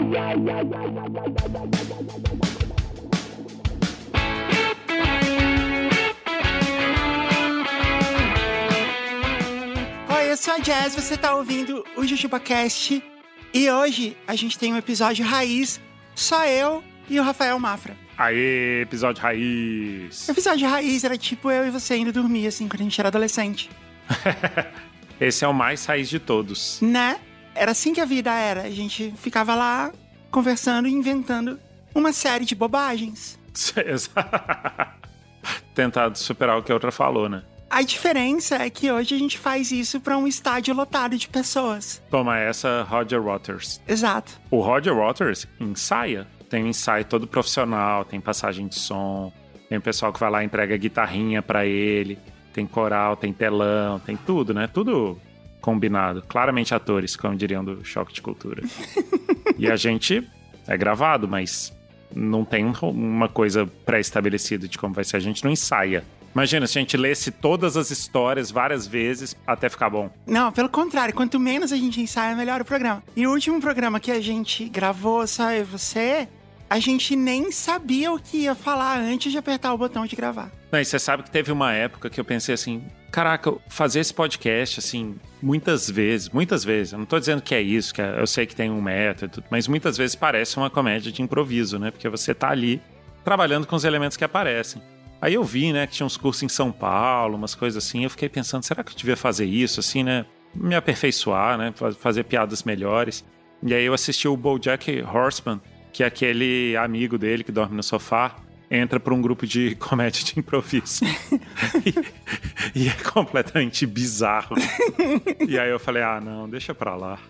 Oi, eu sou a Jazz, você tá ouvindo o JujubaCast e hoje a gente tem um episódio raiz, só eu e o Rafael Mafra. Aê, episódio raiz. O episódio raiz era tipo eu e você indo dormir, assim, quando a gente era adolescente. Esse é o mais raiz de todos. Né? Era assim que a vida era. A gente ficava lá conversando e inventando uma série de bobagens. Tentado superar o que a outra falou, né? A diferença é que hoje a gente faz isso pra um estádio lotado de pessoas. Toma essa, Roger Waters. Exato. O Roger Waters ensaia. Tem um ensaio todo profissional, tem passagem de som, tem o pessoal que vai lá e entrega guitarrinha pra ele, tem coral, tem telão, tem tudo, né? Tudo combinado. Claramente atores, como diriam do Choque de Cultura. e a gente é gravado, mas não tem uma coisa pré-estabelecida de como vai ser. A gente não ensaia. Imagina se a gente lesse todas as histórias várias vezes até ficar bom. Não, pelo contrário, quanto menos a gente ensaia, melhor o programa. E o último programa que a gente gravou, só eu e você, a gente nem sabia o que ia falar antes de apertar o botão de gravar. Não, e você sabe que teve uma época que eu pensei assim: caraca, fazer esse podcast, assim, muitas vezes, muitas vezes, eu não tô dizendo que é isso, que é, eu sei que tem um método, mas muitas vezes parece uma comédia de improviso, né? Porque você tá ali trabalhando com os elementos que aparecem. Aí eu vi, né, que tinha uns cursos em São Paulo, umas coisas assim. Eu fiquei pensando, será que eu devia fazer isso, assim, né? Me aperfeiçoar, né? Fazer piadas melhores. E aí eu assisti o BoJack Horseman, que aquele amigo dele que dorme no sofá, entra para um grupo de comédia de improviso. e, e, é completamente bizarro. e aí eu falei, ah, não, deixa pra lá.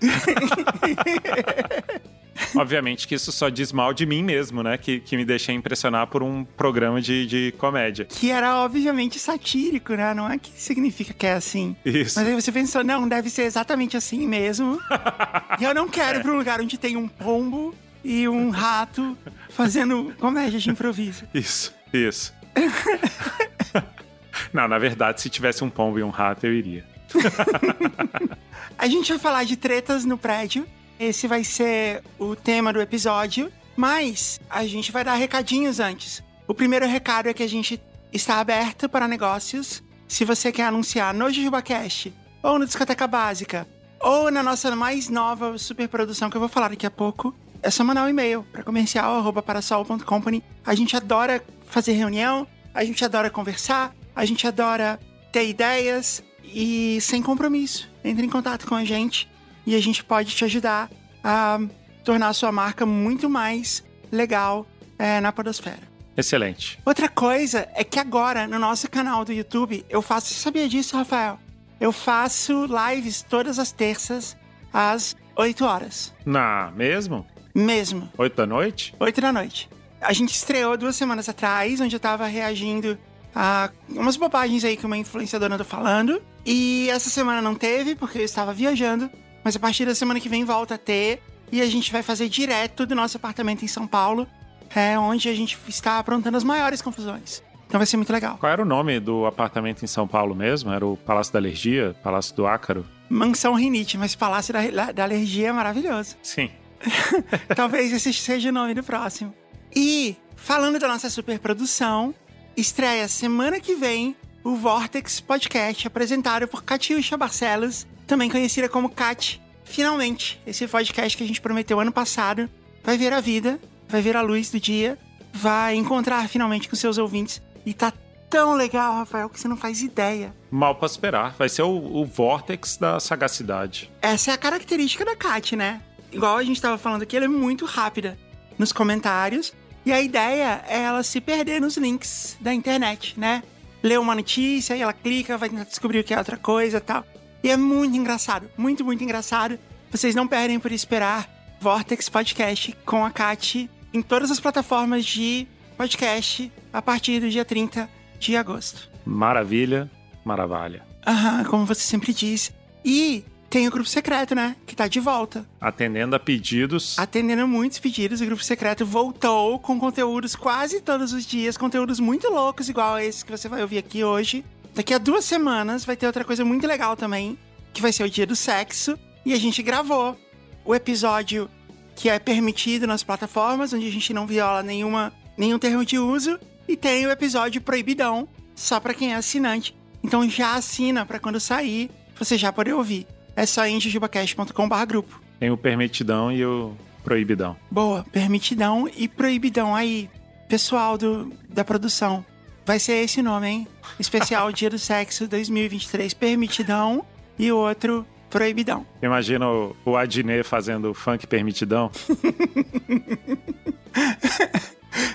Obviamente que isso só diz mal de mim mesmo, né? Que, que me deixei impressionar por um programa de, de comédia. Que era obviamente satírico, né? Não é que significa que é assim. Isso. Mas aí você pensou, não, deve ser exatamente assim mesmo. e eu não quero é. ir pra um lugar onde tem um pombo e um rato fazendo comédia de improviso. Isso, isso. não, na verdade, se tivesse um pombo e um rato, eu iria. a gente vai falar de tretas no prédio esse vai ser o tema do episódio, mas a gente vai dar recadinhos antes. O primeiro recado é que a gente está aberto para negócios. Se você quer anunciar no JujubaCast, ou no Discoteca Básica, ou na nossa mais nova superprodução que eu vou falar daqui a pouco, é só mandar um e-mail para comercial@parasol.company. A gente adora fazer reunião, a gente adora conversar, a gente adora ter ideias e sem compromisso. Entre em contato com a gente e a gente pode te ajudar a tornar a sua marca muito mais legal é, na podosfera. Excelente. Outra coisa é que agora, no nosso canal do YouTube, eu faço. Você sabia disso, Rafael? Eu faço lives todas as terças, às 8 horas. Na mesmo? Mesmo. 8 da noite? 8 da noite. A gente estreou duas semanas atrás, onde eu tava reagindo a umas bobagens aí que uma influenciadora andou falando. E essa semana não teve, porque eu estava viajando. Mas a partir da semana que vem volta a ter. E a gente vai fazer direto do nosso apartamento em São Paulo, é onde a gente está aprontando as maiores confusões. Então vai ser muito legal. Qual era o nome do apartamento em São Paulo mesmo? Era o Palácio da Alergia? Palácio do Ácaro? Mansão Rinite, mas Palácio da, da Alergia é maravilhoso. Sim. Talvez esse seja o nome do próximo. E, falando da nossa superprodução, estreia semana que vem o Vortex Podcast, apresentado por Catiuxa Barcelos também conhecida como Kat. Finalmente, esse podcast que a gente prometeu ano passado vai ver a vida, vai ver a luz do dia, vai encontrar finalmente com seus ouvintes. E tá tão legal, Rafael, que você não faz ideia. Mal pra esperar. Vai ser o, o vórtex da sagacidade. Essa é a característica da Kat, né? Igual a gente tava falando aqui, ela é muito rápida nos comentários. E a ideia é ela se perder nos links da internet, né? Lê uma notícia e ela clica, vai descobrir o que é outra coisa e tal. E é muito engraçado, muito, muito engraçado. Vocês não perdem por esperar Vortex Podcast com a Kat em todas as plataformas de podcast a partir do dia 30 de agosto. Maravilha, maravilha. Aham, como você sempre diz. E tem o grupo secreto, né? Que tá de volta. Atendendo a pedidos. Atendendo a muitos pedidos, o grupo secreto voltou com conteúdos quase todos os dias, conteúdos muito loucos, igual esse que você vai ouvir aqui hoje. Daqui a duas semanas vai ter outra coisa muito legal também, que vai ser o dia do sexo. E a gente gravou o episódio que é permitido nas plataformas, onde a gente não viola nenhuma, nenhum termo de uso. E tem o episódio proibidão, só para quem é assinante. Então já assina para quando sair, você já poder ouvir. É só em jujubacast.com.br grupo. Tem o permitidão e o proibidão. Boa, permitidão e proibidão aí, pessoal do, da produção. Vai ser esse nome, hein? Especial Dia do Sexo 2023, permitidão e outro proibidão. Imagina o, o Adnet fazendo funk permitidão.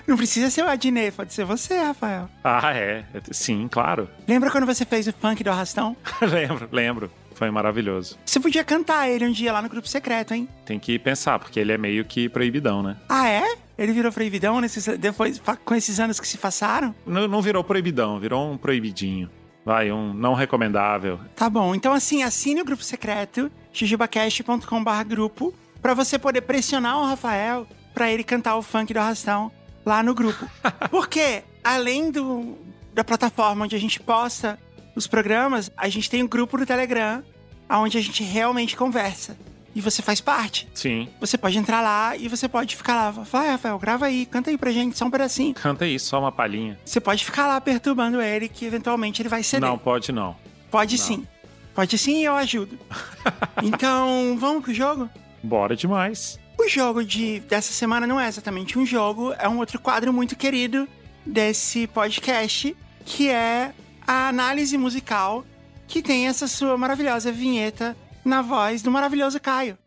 Não precisa ser o Adnet, pode ser você, Rafael. Ah, é. Sim, claro. Lembra quando você fez o funk do arrastão? lembro, lembro. Foi maravilhoso. Você podia cantar ele um dia lá no grupo secreto, hein? Tem que pensar, porque ele é meio que proibidão, né? Ah, é? Ele virou proibidão nesses, depois, com esses anos que se passaram? Não, não virou proibidão, virou um proibidinho. Vai, um não recomendável. Tá bom, então assim, assine o grupo secreto, jujubacast.com.br grupo, pra você poder pressionar o Rafael pra ele cantar o funk do arrastão lá no grupo. Porque, além do, da plataforma onde a gente posta os programas, a gente tem um grupo no Telegram, onde a gente realmente conversa. E você faz parte. Sim. Você pode entrar lá e você pode ficar lá. Vai, Rafael, grava aí, canta aí pra gente, só um pedacinho. Canta aí, só uma palhinha. Você pode ficar lá perturbando ele, que eventualmente ele vai ceder. Não, pode não. Pode não. sim. Pode sim e eu ajudo. então, vamos pro jogo? Bora demais. O jogo de, dessa semana não é exatamente um jogo, é um outro quadro muito querido desse podcast, que é a análise musical, que tem essa sua maravilhosa vinheta na voz do maravilhoso Caio.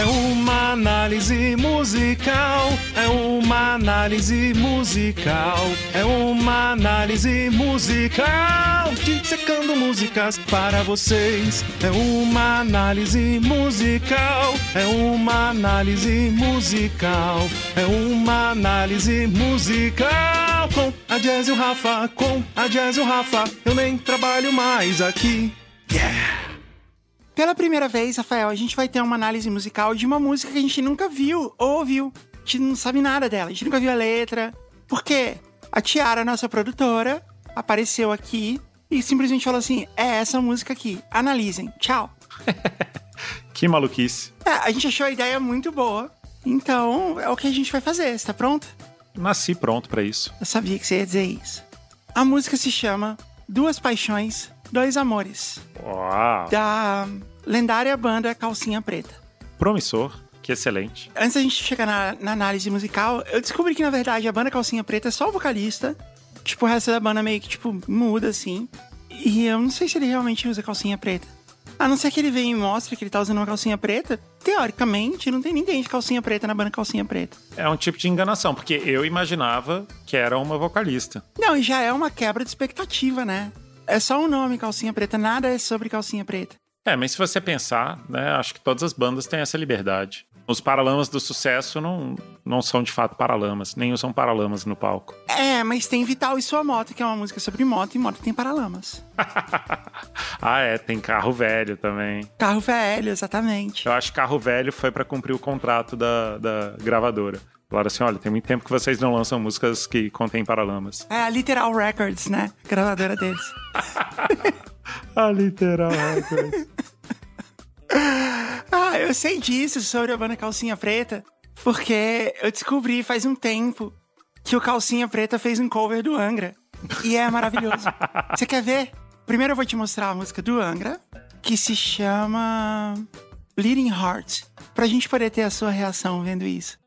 É uma análise musical, é uma análise musical, é uma análise musical, dissecando músicas para vocês. É uma análise musical, é uma análise musical, é uma análise musical. Com a Jazz e o Rafa, com a Jazz e o Rafa, eu nem trabalho mais aqui. Yeah! Pela primeira vez, Rafael, a gente vai ter uma análise musical de uma música que a gente nunca viu ou ouviu. A gente não sabe nada dela, a gente nunca viu a letra. Por quê? A Tiara, nossa produtora, apareceu aqui e simplesmente falou assim: é essa música aqui, analisem, tchau. que maluquice. É, a gente achou a ideia muito boa, então é o que a gente vai fazer, está pronto? Nasci pronto para isso. Eu sabia que você ia dizer isso. A música se chama Duas Paixões, Dois Amores. Uau! Da lendária banda Calcinha Preta. Promissor, que excelente. Antes da gente chegar na, na, análise musical, eu descobri que, na verdade, a banda Calcinha Preta é só o vocalista. Tipo, o resto da banda meio que, tipo, muda, assim. E eu não sei se ele realmente usa calcinha preta. A não ser que ele venha e mostre que ele tá usando uma calcinha preta, teoricamente, não tem ninguém de calcinha preta na banda Calcinha Preta. É um tipo de enganação, porque eu imaginava que era uma vocalista. Não, e já é uma quebra de expectativa, né? É só o um nome Calcinha Preta, nada é sobre Calcinha Preta. É, mas se você pensar, né, acho que todas as bandas têm essa liberdade. Os paralamas do sucesso não, não são de fato paralamas, nem usam paralamas no palco. É, mas tem Vital e Sua Moto, que é uma música sobre moto, e moto tem paralamas. ah, é, tem carro velho também. Carro velho, exatamente. Eu acho que carro velho foi para cumprir o contrato da, da gravadora. Falaram assim: olha, tem muito tempo que vocês não lançam músicas que contêm paralamas. É a Literal Records, né? Gravadora deles. a Literal Records. ah, eu sei disso sobre a banda Calcinha Preta, porque eu descobri faz um tempo que o Calcinha Preta fez um cover do Angra. E é maravilhoso. Você quer ver? Primeiro eu vou te mostrar a música do Angra, que se chama Bleeding Heart, pra gente poder ter a sua reação vendo isso.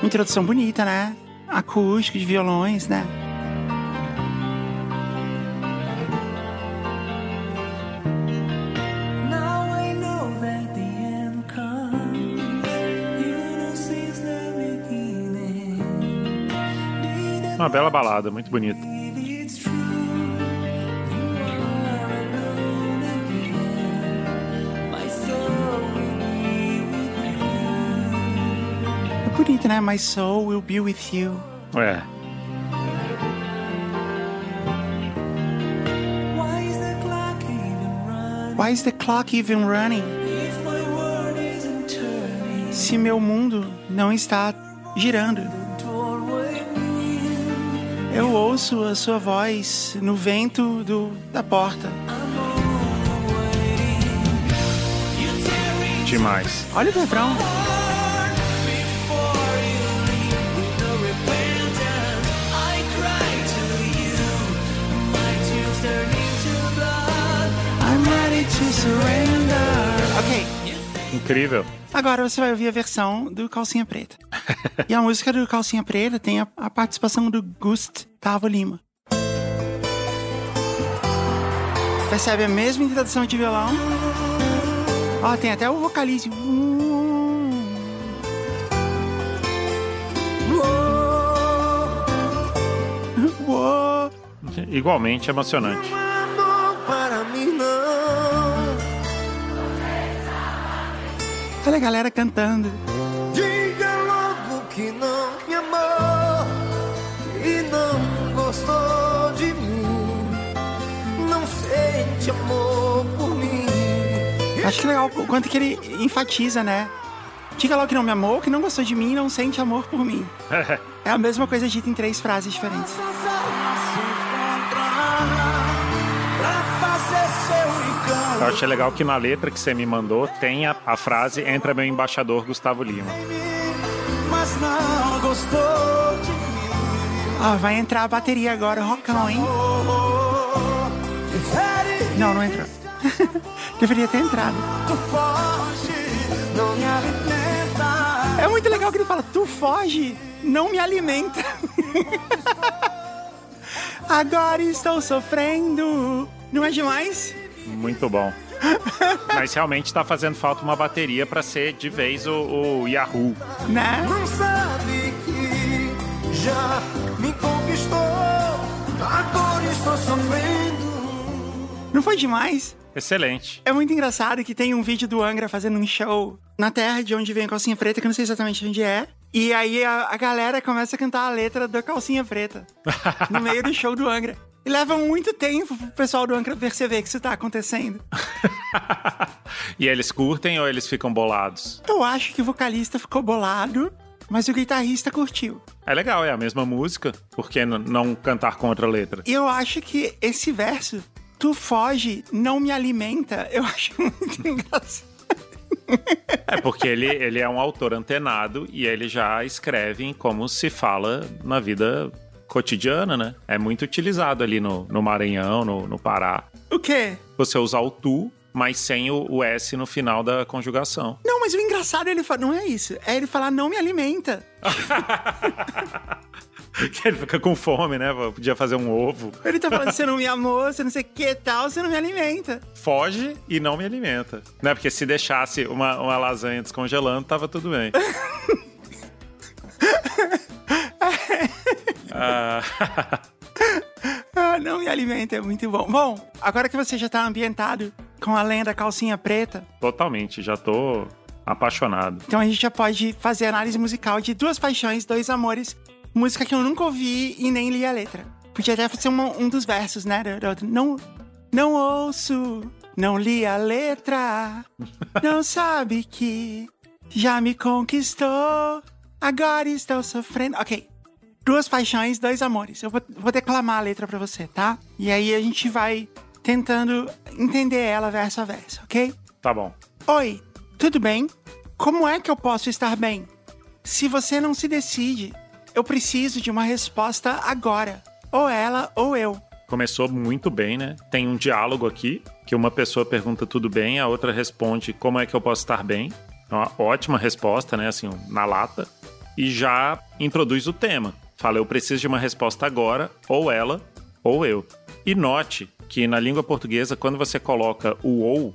Uma introdução bonita, né? Acústico de violões, né? Uma bela balada, muito bonita. É bonito, né? My soul will be with you. É. Why is the clock even running? Se meu mundo não está girando. Eu ouço a sua voz no vento do, da porta. Demais. Olha o refrão. Ok, Incrível. agora você vai ouvir a versão do Calcinha Preta. e a música do Calcinha Preta tem a, a participação do Gustavo Lima. Percebe a mesma introdução de violão? Ó, tem até o vocalize. Uou. Igualmente emocionante. Olha a galera cantando. Diga logo que não me amou e não gostou de mim. Não sente amor por mim. Acho que legal o quanto que ele enfatiza, né? Diga logo que não me amou, que não gostou de mim e não sente amor por mim. É a mesma coisa dita em três frases diferentes. Eu achei legal que na letra que você me mandou tem a, a frase Entra meu embaixador Gustavo Lima. Mas não gostou de mim. Ó, vai entrar a bateria agora, rockão, hein? Não, não entrou. Deveria ter entrado. tu foge, não me alimenta. É muito legal que ele fala, tu foge, não me alimenta. Agora estou sofrendo. Não é demais? Muito bom. Mas realmente tá fazendo falta uma bateria pra ser de vez o, o Yahoo. Né? Não sabe que já me conquistou. Agora estou sofrendo. Não foi demais? Excelente. É muito engraçado que tem um vídeo do Angra fazendo um show na terra de onde vem a calcinha preta, que eu não sei exatamente onde é. E aí a, a galera começa a cantar a letra da calcinha preta no meio do show do Angra. E leva muito tempo pro pessoal do Angra perceber que isso tá acontecendo. e eles curtem ou eles ficam bolados? Eu acho que o vocalista ficou bolado, mas o guitarrista curtiu. É legal, é a mesma música. Por que não cantar com outra letra? E eu acho que esse verso, tu foge, não me alimenta, eu acho muito engraçado. É porque ele, ele é um autor antenado e ele já escreve como se fala na vida cotidiana, né? É muito utilizado ali no, no Maranhão, no, no Pará. O quê? Você usar o tu, mas sem o, o S no final da conjugação. Não, mas o engraçado ele fala, não é isso. É ele falar não me alimenta. que ele fica com fome, né? Podia fazer um ovo. Ele tá falando, você não me amou, você não sei o que tal, você não me alimenta. Foge e não me alimenta. Né? Porque se deixasse uma, uma lasanha descongelando, tava tudo bem. Ah, Ah, não me alimenta, é muito bom. Bom, agora que você já tá ambientado com a lenda calcinha preta, totalmente, já tô apaixonado. então a gente já pode fazer análise musical de Duas Paixões, Dois Amores, música que eu nunca ouvi e nem li a letra. Podia até ser uma- um dos versos, né? Não, não ouço, não li a letra, não sabe que já me conquistou, agora estou sofrendo. Ok. Duas paixões, dois amores. Eu vou, vou declamar a letra pra você, tá? E aí a gente vai tentando entender ela verso a verso, ok? Tá bom. Oi, tudo bem? Como é que eu posso estar bem? Se você não se decide, eu preciso de uma resposta agora. Ou ela ou eu. Começou muito bem, né? Tem um diálogo aqui, que uma pessoa pergunta tudo bem, a outra responde como é que eu posso estar bem. É Uma ótima resposta, né? Assim, na lata. E já introduz o tema. Fala, eu preciso de uma resposta agora, ou ela, ou eu. E note que na língua portuguesa, quando você coloca o ou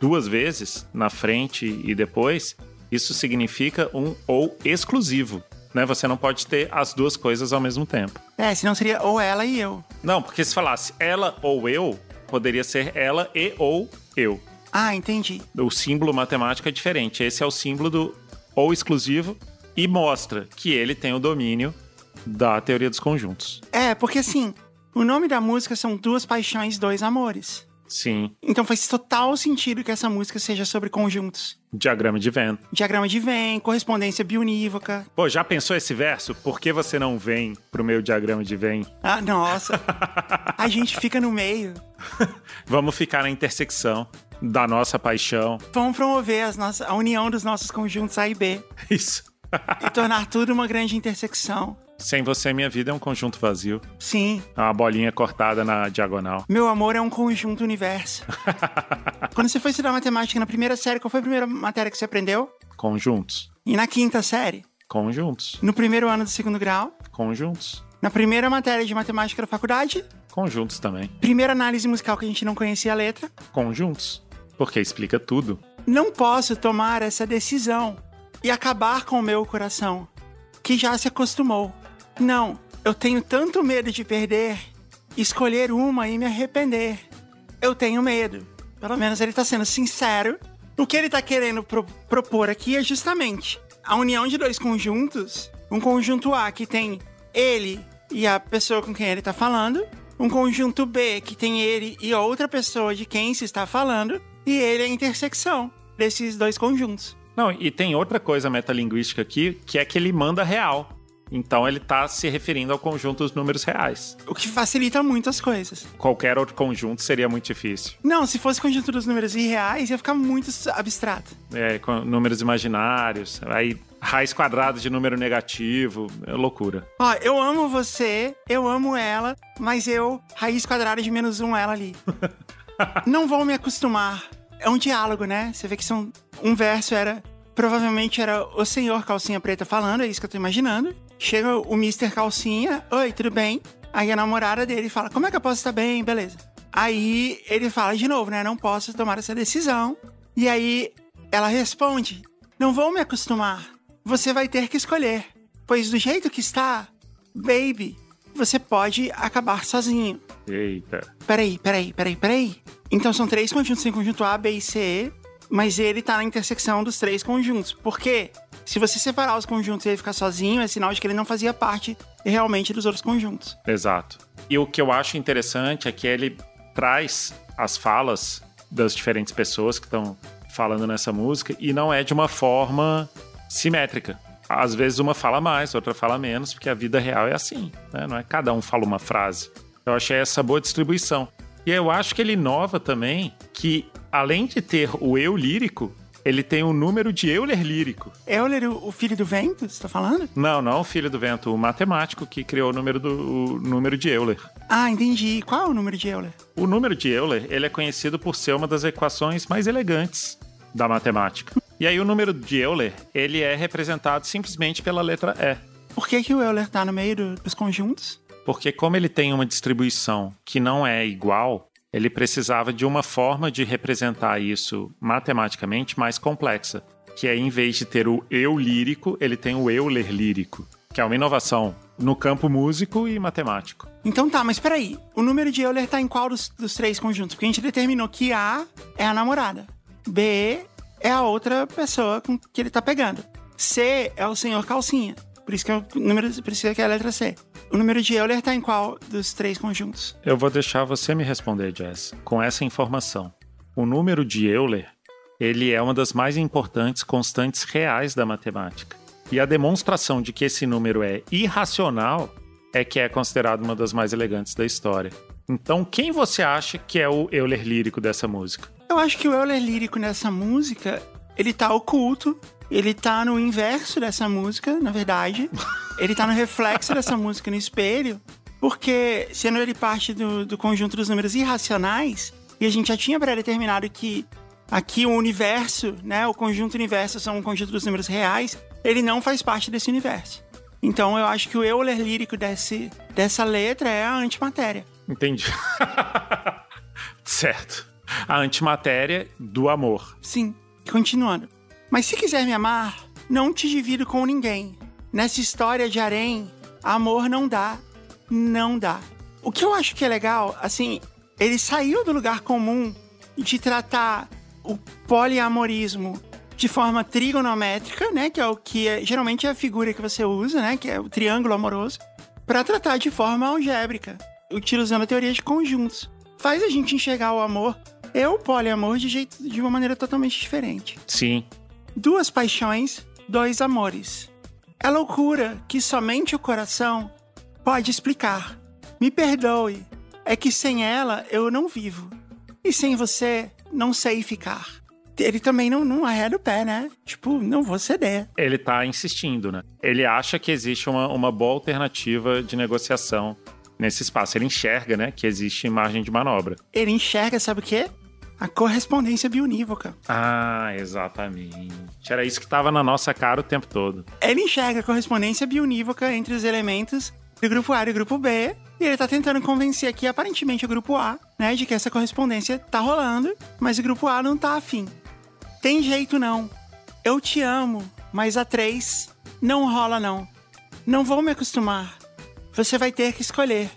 duas vezes, na frente e depois, isso significa um ou exclusivo. Né? Você não pode ter as duas coisas ao mesmo tempo. É, senão seria ou ela e eu. Não, porque se falasse ela ou eu, poderia ser ela e ou eu. Ah, entendi. O símbolo matemático é diferente. Esse é o símbolo do ou exclusivo e mostra que ele tem o domínio da teoria dos conjuntos. É, porque assim, o nome da música são Duas Paixões, Dois Amores. Sim. Então faz total sentido que essa música seja sobre conjuntos. Diagrama de Venn. Diagrama de Venn, correspondência bionívoca. Pô, já pensou esse verso? Por que você não vem pro meu diagrama de Venn? Ah, nossa. a gente fica no meio. Vamos ficar na intersecção da nossa paixão. Vamos promover as nossas, a união dos nossos conjuntos A e B. Isso. E tornar tudo uma grande intersecção. Sem você, minha vida é um conjunto vazio. Sim. É uma bolinha cortada na diagonal. Meu amor é um conjunto universo. Quando você foi estudar matemática na primeira série, qual foi a primeira matéria que você aprendeu? Conjuntos. E na quinta série? Conjuntos. No primeiro ano do segundo grau? Conjuntos. Na primeira matéria de matemática da faculdade? Conjuntos também. Primeira análise musical que a gente não conhecia a letra? Conjuntos. Porque explica tudo. Não posso tomar essa decisão e acabar com o meu coração, que já se acostumou. Não, eu tenho tanto medo de perder, escolher uma e me arrepender. Eu tenho medo. Pelo menos ele tá sendo sincero. O que ele tá querendo pro propor aqui é justamente a união de dois conjuntos. Um conjunto A que tem ele e a pessoa com quem ele tá falando. Um conjunto B que tem ele e outra pessoa de quem se está falando. E ele é a intersecção desses dois conjuntos. Não, e tem outra coisa metalinguística aqui, que é que ele manda real. Então ele está se referindo ao conjunto dos números reais. O que facilita muito as coisas. Qualquer outro conjunto seria muito difícil. Não, se fosse conjunto dos números irreais, ia ficar muito abstrato. É, com números imaginários, aí raiz quadrada de número negativo, é loucura. Ó, eu amo você, eu amo ela, mas eu, raiz quadrada de menos um, ela ali. Não vou me acostumar. É um diálogo, né? Você vê que são. Um verso era. Provavelmente era o senhor Calcinha Preta falando, é isso que eu tô imaginando. Chega o Mr. Calcinha, oi, tudo bem? Aí a namorada dele fala, como é que eu posso estar bem? Beleza. Aí ele fala de novo, né? Não posso tomar essa decisão. E aí ela responde, não vou me acostumar. Você vai ter que escolher. Pois do jeito que está, baby, você pode acabar sozinho. Eita. Peraí, peraí, peraí, peraí. Então são três conjuntos, tem conjunto A, B e C, mas ele tá na intersecção dos três conjuntos. Por quê? Se você separar os conjuntos e ele ficar sozinho, é sinal de que ele não fazia parte realmente dos outros conjuntos. Exato. E o que eu acho interessante é que ele traz as falas das diferentes pessoas que estão falando nessa música e não é de uma forma simétrica. Às vezes uma fala mais, outra fala menos, porque a vida real é assim, né? Não é cada um fala uma frase. Eu achei essa boa distribuição. E eu acho que ele inova também que, além de ter o eu lírico, ele tem um número de Euler lírico. Euler, o filho do vento, você tá falando? Não, não o filho do vento, o matemático que criou o número, do, o número de Euler. Ah, entendi. Qual é o número de Euler? O número de Euler, ele é conhecido por ser uma das equações mais elegantes da matemática. E aí o número de Euler, ele é representado simplesmente pela letra E. Por que, que o Euler tá no meio do, dos conjuntos? Porque como ele tem uma distribuição que não é igual, ele precisava de uma forma de representar isso matematicamente mais complexa, que é em vez de ter o eu lírico, ele tem o Euler lírico, que é uma inovação no campo músico e matemático. Então tá, mas peraí, o número de Euler tá em qual dos, dos três conjuntos? Porque a gente determinou que A é a namorada, B é a outra pessoa com que ele tá pegando, C é o senhor calcinha. Por isso que é o número, isso que é a letra C. O número de Euler tá em qual dos três conjuntos? Eu vou deixar você me responder, Jess, com essa informação. O número de Euler, ele é uma das mais importantes constantes reais da matemática. E a demonstração de que esse número é irracional é que é considerado uma das mais elegantes da história. Então, quem você acha que é o Euler lírico dessa música? Eu acho que o Euler lírico nessa música, ele tá oculto, ele tá no inverso dessa música, na verdade. Ele tá no reflexo dessa música no espelho, porque sendo ele parte do, do conjunto dos números irracionais, e a gente já tinha pré-determinado que aqui o universo, né, o conjunto universo são um conjunto dos números reais, ele não faz parte desse universo. Então eu acho que o Euler lírico desse, dessa letra é a antimatéria. Entendi. certo. A antimatéria do amor. Sim. Continuando. Mas se quiser me amar, não te divido com ninguém. Nessa história de harém, amor não dá. Não dá. O que eu acho que é legal, assim, ele saiu do lugar comum de tratar o poliamorismo de forma trigonométrica, né, que é o que é, geralmente é a figura que você usa, né, que é o triângulo amoroso, para tratar de forma algébrica, utilizando a teoria de conjuntos. faz a gente enxergar o amor e o poliamor de, jeito, de uma maneira totalmente diferente. Sim. Duas paixões, dois amores. É loucura que somente o coração pode explicar. Me perdoe, é que sem ela eu não vivo. E sem você, não sei ficar. Ele também não, não arreda o pé, né? Tipo, não vou ceder. Ele tá insistindo, né? Ele acha que existe uma, uma boa alternativa de negociação nesse espaço. Ele enxerga, né, que existe margem de manobra. Ele enxerga, sabe o quê? A correspondência bionívoca. Ah, exatamente. Era isso que tava na nossa cara o tempo todo. Ele enxerga a correspondência bionívoca entre os elementos do grupo A e do grupo B. E ele tá tentando convencer aqui, aparentemente, o grupo A, né, de que essa correspondência tá rolando, mas o grupo A não tá afim. Tem jeito não. Eu te amo, mas a três não rola não. Não vou me acostumar. Você vai ter que escolher,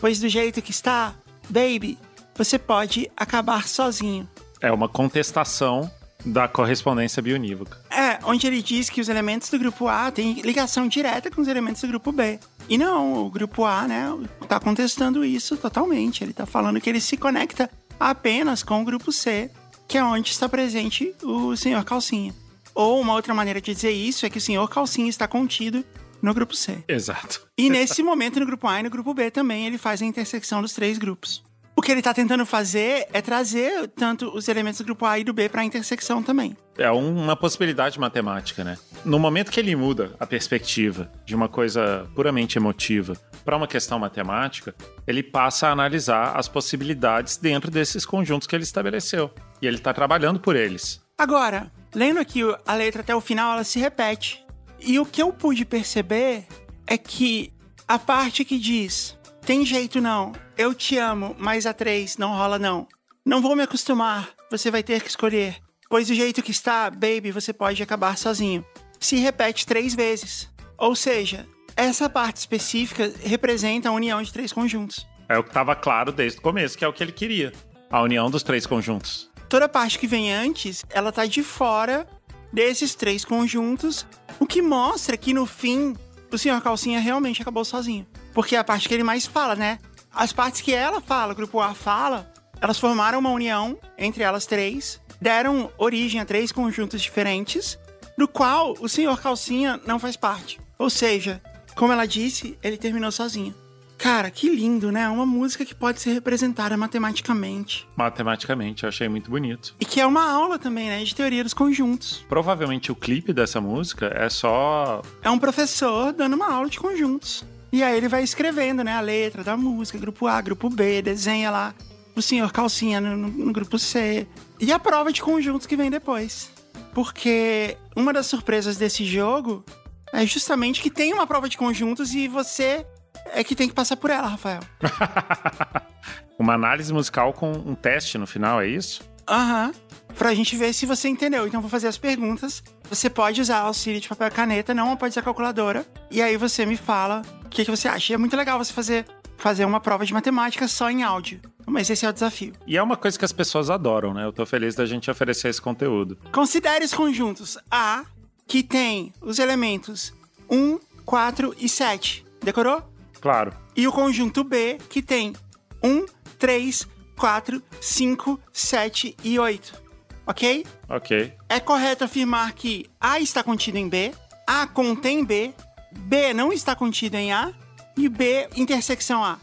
pois do jeito que está, baby, você pode acabar sozinho. É uma contestação da correspondência bionívoca. É, onde ele diz que os elementos do grupo A têm ligação direta com os elementos do grupo B. E não, o grupo A, né, tá contestando isso totalmente. Ele tá falando que ele se conecta apenas com o grupo C, que é onde está presente o senhor Calcinha. Ou uma outra maneira de dizer isso é que o senhor Calcinha está contido no grupo C. Exato. E nesse momento, no grupo A e no grupo B também, ele faz a intersecção dos três grupos. O que ele está tentando fazer é trazer tanto os elementos do grupo A e do B para a intersecção também. É uma possibilidade matemática, né? No momento que ele muda a perspectiva de uma coisa puramente emotiva para uma questão matemática, ele passa a analisar as possibilidades dentro desses conjuntos que ele estabeleceu. E ele está trabalhando por eles. Agora, lendo aqui a letra até o final, ela se repete. E o que eu pude perceber é que a parte que diz tem jeito não, eu te amo, mas a três não rola não. Não vou me acostumar, você vai ter que escolher. Pois do jeito que está, baby, você pode acabar sozinho. Se repete três vezes. Ou seja, essa parte específica representa a união de três conjuntos. É o que estava claro desde o começo, que é o que ele queria. A união dos três conjuntos. Toda a parte que vem antes, ela tá de fora desses três conjuntos, o que mostra que no fim o senhor Calcinha realmente acabou sozinho. Porque é a parte que ele mais fala, né? As partes que ela fala, o grupo A fala, elas formaram uma união entre elas três, deram origem a três conjuntos diferentes, do qual o senhor Calcinha não faz parte. Ou seja, como ela disse, ele terminou sozinho. Cara, que lindo, né? Uma música que pode ser representada matematicamente. Matematicamente, eu achei muito bonito. E que é uma aula também, né? De teoria dos conjuntos. Provavelmente o clipe dessa música é só. É um professor dando uma aula de conjuntos. E aí ele vai escrevendo, né? A letra da música, grupo A, grupo B, desenha lá o senhor Calcinha no, no, no grupo C. E a prova de conjuntos que vem depois. Porque uma das surpresas desse jogo é justamente que tem uma prova de conjuntos e você é que tem que passar por ela, Rafael. Uma análise musical com um teste no final, é isso? Aham. Uhum. Pra gente ver se você entendeu. Então, vou fazer as perguntas. Você pode usar auxílio de papel e caneta, não pode usar calculadora. E aí você me fala o que, que você acha. E é muito legal você fazer, fazer uma prova de matemática só em áudio. Mas esse é o desafio. E é uma coisa que as pessoas adoram, né? Eu tô feliz da gente oferecer esse conteúdo. Considere os conjuntos A, que tem os elementos 1, 4 e 7. Decorou? Claro. E o conjunto B, que tem 1, 3, 4, 5, 7 e 8. Ok? Ok. É correto afirmar que A está contido em B, A contém B, B não está contido em A e B intersecção A.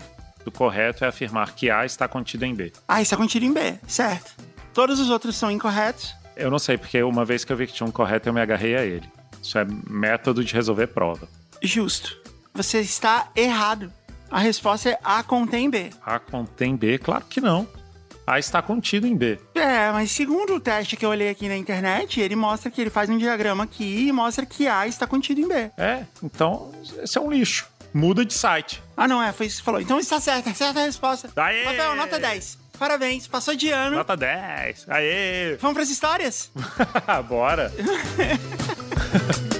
O correto é afirmar que A está contido em B. A está contido em B, certo. Todos os outros são incorretos? Eu não sei, porque uma vez que eu vi que tinha um correto, eu me agarrei a ele. Isso é método de resolver prova. Justo você está errado. A resposta é A contém B. A contém B? Claro que não. A está contido em B. É, mas segundo o teste que eu olhei aqui na internet, ele mostra que ele faz um diagrama aqui e mostra que A está contido em B. É, então esse é um lixo. Muda de site. Ah, não, é, foi isso que você falou. Então está certo, certa a resposta. Aê! Rafael, nota 10. Parabéns, passou de ano. Nota 10. Aê! Vamos para as histórias? Bora!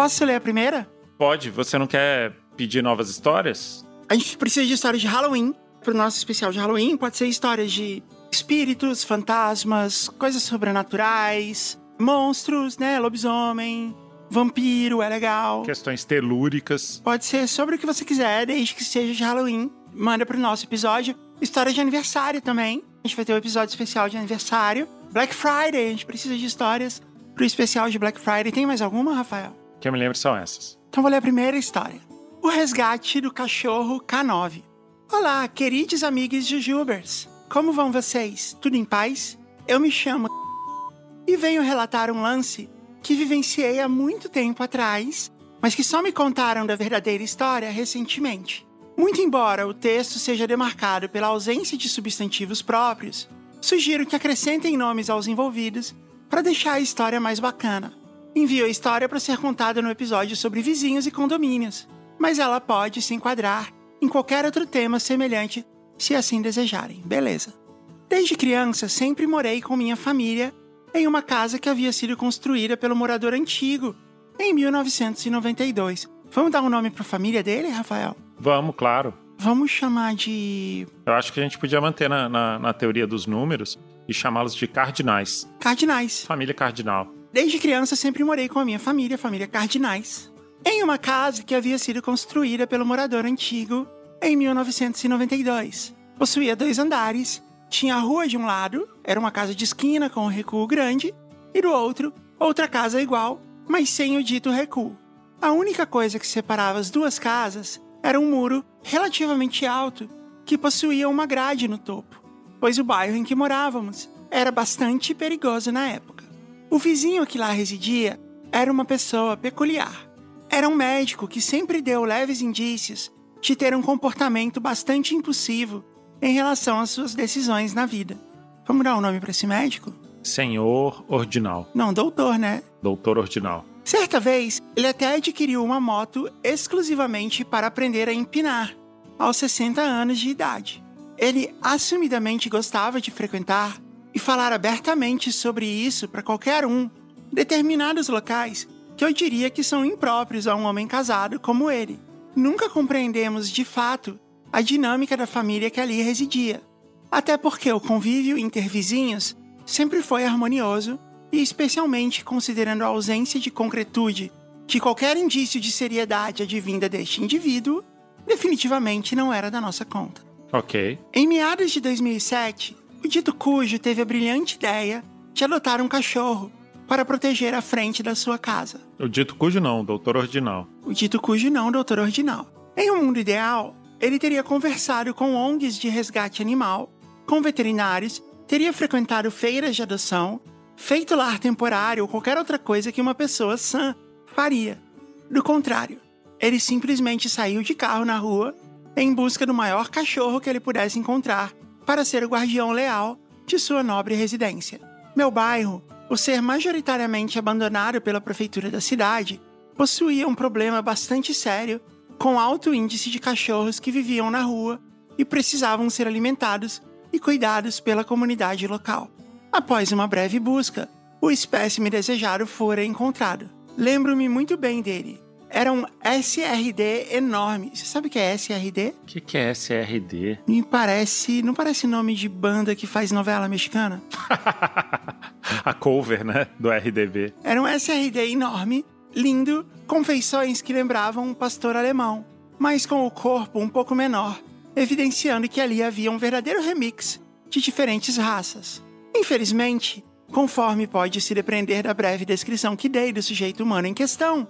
posso ler a primeira? Pode. Você não quer pedir novas histórias? A gente precisa de histórias de Halloween. Pro nosso especial de Halloween, pode ser histórias de espíritos, fantasmas, coisas sobrenaturais, monstros, né? Lobisomem. vampiro é legal. Questões telúricas. Pode ser sobre o que você quiser, desde que seja de Halloween. Manda pro nosso episódio. História de aniversário também. A gente vai ter um episódio especial de aniversário. Black Friday, a gente precisa de histórias pro especial de Black Friday. Tem mais alguma, Rafael? Que eu me lembro são essas. Então vou ler a primeira história. O resgate do cachorro K9. Olá, queridos amigos Jujubers. Como vão vocês? Tudo em paz? Eu me chamo e venho relatar um lance que vivenciei há muito tempo atrás, mas que só me contaram da verdadeira história recentemente. Muito embora o texto seja demarcado pela ausência de substantivos próprios, sugiro que acrescentem nomes aos envolvidos para deixar a história mais bacana. Envio a história para ser contada no episódio sobre vizinhos e condomínios, mas ela pode se enquadrar em qualquer outro tema semelhante se assim desejarem, beleza? Desde criança sempre morei com minha família em uma casa que havia sido construída pelo morador antigo em 1992. Vamos dar um nome para a família dele, Rafael? Vamos, claro. Vamos chamar de. Eu acho que a gente podia manter na, na, na teoria dos números e chamá-los de cardinais. Cardinais. Família cardinal. Desde criança sempre morei com a minha família, a família Cardinais, em uma casa que havia sido construída pelo morador antigo em 1992. Possuía dois andares, tinha a rua de um lado, era uma casa de esquina com um recuo grande, e do outro, outra casa igual, mas sem o dito recuo. A única coisa que separava as duas casas era um muro relativamente alto que possuía uma grade no topo, pois o bairro em que morávamos era bastante perigoso na época. O vizinho que lá residia era uma pessoa peculiar. Era um médico que sempre deu leves indícios de ter um comportamento bastante impulsivo em relação às suas decisões na vida. Vamos dar um nome para esse médico? Senhor Ordinal. Não, doutor, né? Doutor Ordinal. Certa vez, ele até adquiriu uma moto exclusivamente para aprender a empinar, aos 60 anos de idade. Ele assumidamente gostava de frequentar e falar abertamente sobre isso para qualquer um, determinados locais que eu diria que são impróprios a um homem casado como ele. Nunca compreendemos de fato a dinâmica da família que ali residia, até porque o convívio intervizinhos sempre foi harmonioso e especialmente considerando a ausência de concretude de qualquer indício de seriedade advinda deste indivíduo, definitivamente não era da nossa conta. Ok. Em meados de 2007, o dito cujo teve a brilhante ideia de adotar um cachorro para proteger a frente da sua casa. O dito cujo não, doutor Ordinal. O dito cujo não, doutor Ordinal. Em um mundo ideal, ele teria conversado com ONGs de resgate animal, com veterinários, teria frequentado feiras de adoção, feito lar temporário ou qualquer outra coisa que uma pessoa sã faria. Do contrário, ele simplesmente saiu de carro na rua em busca do maior cachorro que ele pudesse encontrar para ser o guardião leal de sua nobre residência. Meu bairro, o ser majoritariamente abandonado pela prefeitura da cidade, possuía um problema bastante sério com alto índice de cachorros que viviam na rua e precisavam ser alimentados e cuidados pela comunidade local. Após uma breve busca, o espécime desejado fora encontrado. Lembro-me muito bem dele. Era um SRD enorme. Você sabe o que é SRD? O que, que é SRD? Me parece. Não parece nome de banda que faz novela mexicana? a cover, né? Do RDB. Era um SRD enorme, lindo, com feições que lembravam um pastor alemão, mas com o corpo um pouco menor, evidenciando que ali havia um verdadeiro remix de diferentes raças. Infelizmente, conforme pode se depreender da breve descrição que dei do sujeito humano em questão,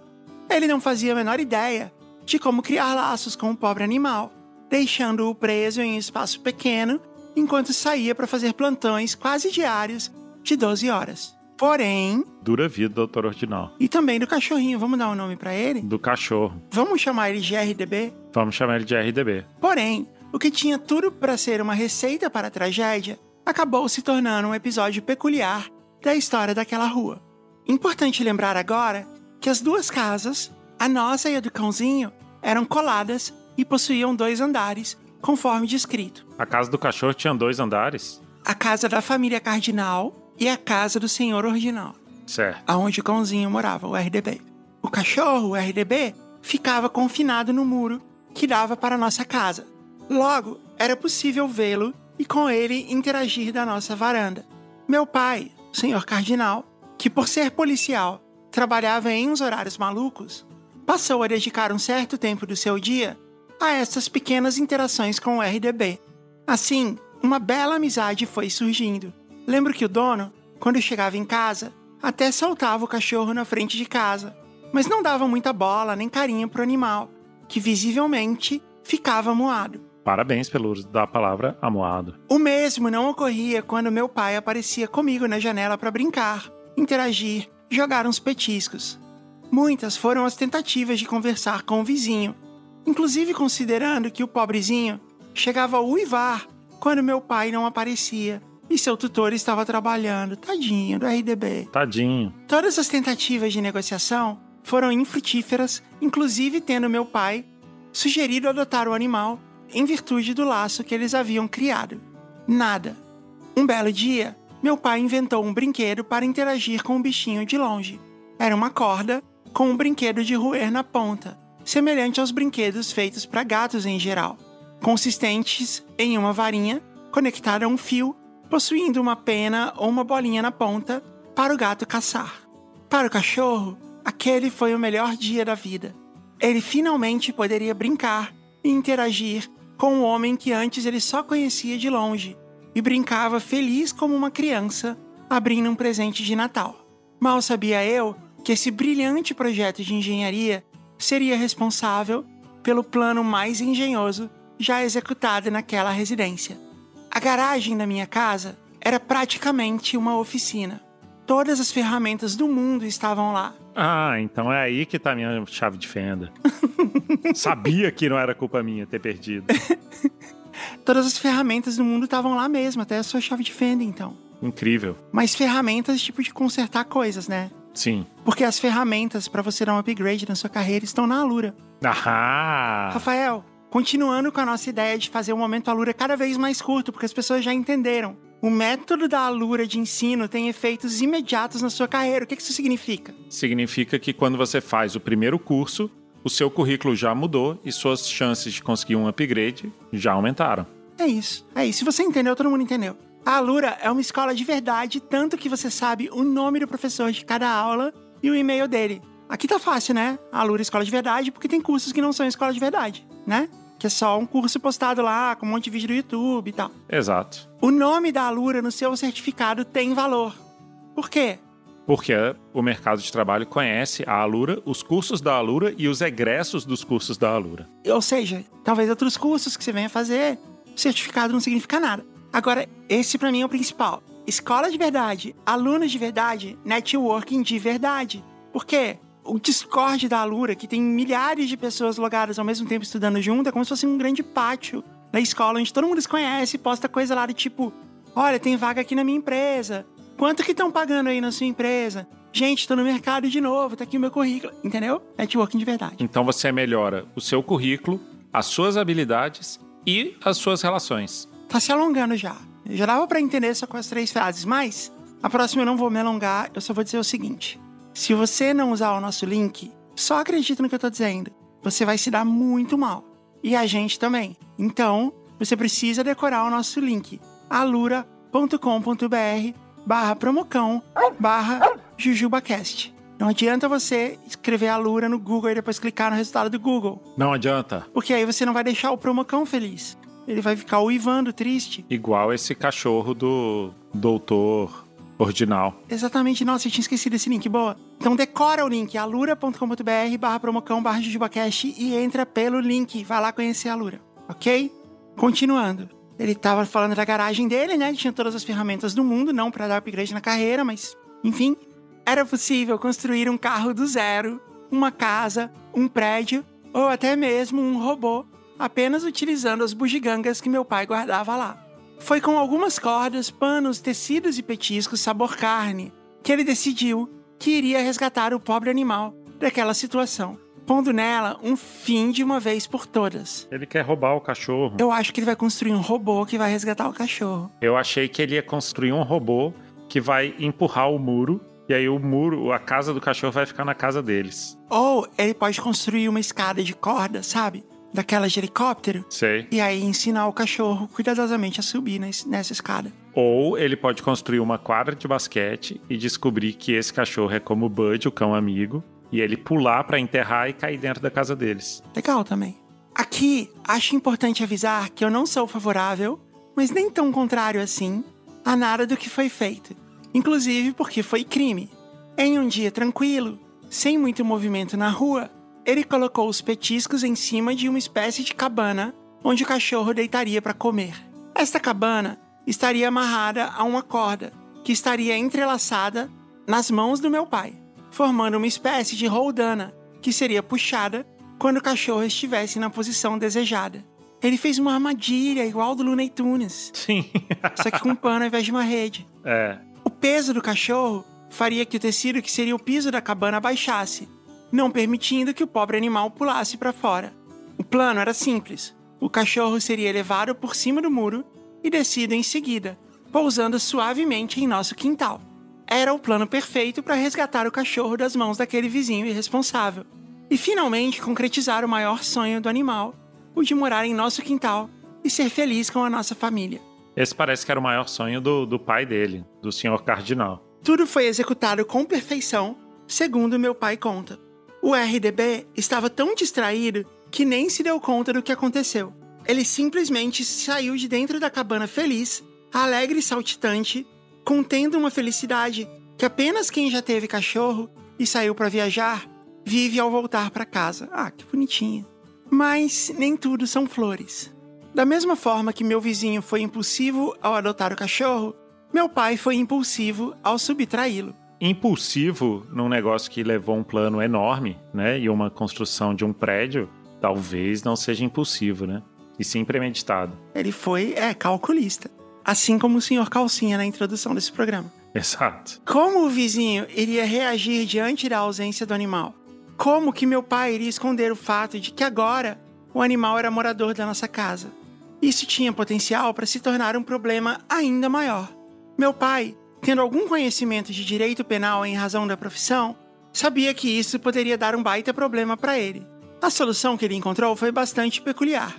ele não fazia a menor ideia de como criar laços com o pobre animal, deixando-o preso em um espaço pequeno enquanto saía para fazer plantões quase diários de 12 horas. Porém. Dura vida, doutor Ordinal. E também do cachorrinho, vamos dar um nome para ele? Do cachorro. Vamos chamar ele de RDB? Vamos chamar ele de RDB. Porém, o que tinha tudo para ser uma receita para a tragédia acabou se tornando um episódio peculiar da história daquela rua. Importante lembrar agora que as duas casas, a nossa e a do cãozinho, eram coladas e possuíam dois andares, conforme descrito. A casa do cachorro tinha dois andares? A casa da família Cardinal e a casa do senhor Ordinal. Certo. Aonde o cãozinho morava, o RDB. O cachorro, o RDB, ficava confinado no muro que dava para a nossa casa. Logo, era possível vê-lo e com ele interagir da nossa varanda. Meu pai, o senhor Cardinal, que por ser policial trabalhava em uns horários malucos, passou a dedicar um certo tempo do seu dia a essas pequenas interações com o RDB. Assim, uma bela amizade foi surgindo. Lembro que o dono, quando chegava em casa, até soltava o cachorro na frente de casa, mas não dava muita bola nem carinho pro animal, que visivelmente ficava moado. Parabéns pelo uso da palavra amoado. O mesmo não ocorria quando meu pai aparecia comigo na janela para brincar, interagir, jogar uns petiscos. Muitas foram as tentativas de conversar com o vizinho, inclusive considerando que o pobrezinho chegava a uivar quando meu pai não aparecia e seu tutor estava trabalhando, tadinho do RDB. Tadinho. Todas as tentativas de negociação foram infrutíferas, inclusive tendo meu pai sugerido adotar o animal em virtude do laço que eles haviam criado. Nada. Um belo dia, meu pai inventou um brinquedo para interagir com o bichinho de longe. Era uma corda com um brinquedo de roer na ponta, semelhante aos brinquedos feitos para gatos em geral, consistentes em uma varinha conectada a um fio, possuindo uma pena ou uma bolinha na ponta para o gato caçar. Para o cachorro, aquele foi o melhor dia da vida. Ele finalmente poderia brincar e interagir com um homem que antes ele só conhecia de longe e brincava feliz como uma criança, abrindo um presente de Natal. Mal sabia eu que esse brilhante projeto de engenharia seria responsável pelo plano mais engenhoso já executado naquela residência. A garagem da minha casa era praticamente uma oficina. Todas as ferramentas do mundo estavam lá. Ah, então é aí que tá a minha chave de fenda. Sabia que não era culpa minha ter perdido. Todas as ferramentas do mundo estavam lá mesmo, até a sua chave de fenda, então. Incrível. Mas ferramentas tipo de consertar coisas, né? Sim. Porque as ferramentas para você dar um upgrade na sua carreira estão na Alura. Ah! Rafael, continuando com a nossa ideia de fazer o momento Alura cada vez mais curto, porque as pessoas já entenderam. O método da Alura de ensino tem efeitos imediatos na sua carreira. O que isso significa? Significa que quando você faz o primeiro curso, o seu currículo já mudou e suas chances de conseguir um upgrade já aumentaram. É isso. É isso. Se você entendeu, todo mundo entendeu. A Alura é uma escola de verdade, tanto que você sabe o nome do professor de cada aula e o e-mail dele. Aqui tá fácil, né? A Alura é escola de verdade, porque tem cursos que não são escola de verdade, né? que é só um curso postado lá, com um monte de vídeo no YouTube e tal. Exato. O nome da Alura no seu certificado tem valor. Por quê? Porque o mercado de trabalho conhece a Alura, os cursos da Alura e os egressos dos cursos da Alura. Ou seja, talvez outros cursos que você venha fazer, certificado não significa nada. Agora, esse para mim é o principal. Escola de verdade, alunos de verdade, networking de verdade. Por quê? o Discord da Alura, que tem milhares de pessoas logadas ao mesmo tempo estudando junto, é como se fosse um grande pátio da escola, onde todo mundo se conhece, posta coisa lá de tipo: olha, tem vaga aqui na minha empresa. Quanto que estão pagando aí na sua empresa? Gente, tô no mercado de novo, tá aqui o meu currículo. Entendeu? Networking de verdade. Então você melhora o seu currículo, as suas habilidades e as suas relações. Tá se alongando já. Já dava para entender só com as três frases, mas a próxima eu não vou me alongar, eu só vou dizer o seguinte. Se você não usar o nosso link, só acredita no que eu tô dizendo. Você vai se dar muito mal. E a gente também. Então, você precisa decorar o nosso link. alura.com.br barra promocão barra jujubacast. Não adianta você escrever Alura no Google e depois clicar no resultado do Google. Não adianta. Porque aí você não vai deixar o promocão feliz. Ele vai ficar uivando, triste. Igual esse cachorro do doutor Ordinal. Exatamente. Nossa, eu tinha esquecido esse link. Boa. Então decora o link, alura.com.br barra promocão barra jujubacast e entra pelo link. Vai lá conhecer a Alura, ok? Continuando. Ele tava falando da garagem dele, né? Ele tinha todas as ferramentas do mundo, não para dar upgrade na carreira, mas... Enfim, era possível construir um carro do zero, uma casa, um prédio ou até mesmo um robô, apenas utilizando as bugigangas que meu pai guardava lá. Foi com algumas cordas, panos, tecidos e petiscos sabor carne que ele decidiu que iria resgatar o pobre animal daquela situação, pondo nela um fim de uma vez por todas. Ele quer roubar o cachorro. Eu acho que ele vai construir um robô que vai resgatar o cachorro. Eu achei que ele ia construir um robô que vai empurrar o muro e aí o muro, a casa do cachorro vai ficar na casa deles. Ou ele pode construir uma escada de corda, sabe? daquela de helicóptero. Sei. E aí ensinar o cachorro cuidadosamente a subir nessa escada. Ou ele pode construir uma quadra de basquete e descobrir que esse cachorro é como o Bud, o cão amigo, e ele pular para enterrar e cair dentro da casa deles. Legal também. Aqui, acho importante avisar que eu não sou favorável, mas nem tão contrário assim, a nada do que foi feito. Inclusive porque foi crime. Em um dia tranquilo, sem muito movimento na rua, ele colocou os petiscos em cima de uma espécie de cabana onde o cachorro deitaria para comer. Esta cabana estaria amarrada a uma corda que estaria entrelaçada nas mãos do meu pai, formando uma espécie de roldana que seria puxada quando o cachorro estivesse na posição desejada. Ele fez uma armadilha igual do Looney Tunes, Sim. só que com um pano ao invés de uma rede. é. O peso do cachorro faria que o tecido que seria o piso da cabana baixasse, não permitindo que o pobre animal pulasse para fora. O plano era simples. O cachorro seria levado por cima do muro e descido em seguida, pousando suavemente em nosso quintal. Era o plano perfeito para resgatar o cachorro das mãos daquele vizinho irresponsável e finalmente concretizar o maior sonho do animal, o de morar em nosso quintal e ser feliz com a nossa família. Esse parece que era o maior sonho do, do pai dele, do senhor Cardinal. Tudo foi executado com perfeição, segundo meu pai conta. O RDB estava tão distraído que nem se deu conta do que aconteceu. Ele simplesmente saiu de dentro da cabana feliz, alegre e saltitante, contendo uma felicidade que apenas quem já teve cachorro e saiu para viajar vive ao voltar para casa. Ah, que bonitinho. Mas nem tudo são flores. Da mesma forma que meu vizinho foi impulsivo ao adotar o cachorro, meu pai foi impulsivo ao subtraí-lo. Impulsivo num negócio que levou um plano enorme, né? E uma construção de um prédio, talvez não seja impulsivo, né? E sim premeditado. Ele foi, é, calculista. Assim como o senhor Calcinha na introdução desse programa. Exato. Como o vizinho iria reagir diante da ausência do animal? Como que meu pai iria esconder o fato de que agora o animal era morador da nossa casa? Isso tinha potencial para se tornar um problema ainda maior. Meu pai, tendo algum conhecimento de direito penal em razão da profissão, sabia que isso poderia dar um baita problema para ele. A solução que ele encontrou foi bastante peculiar.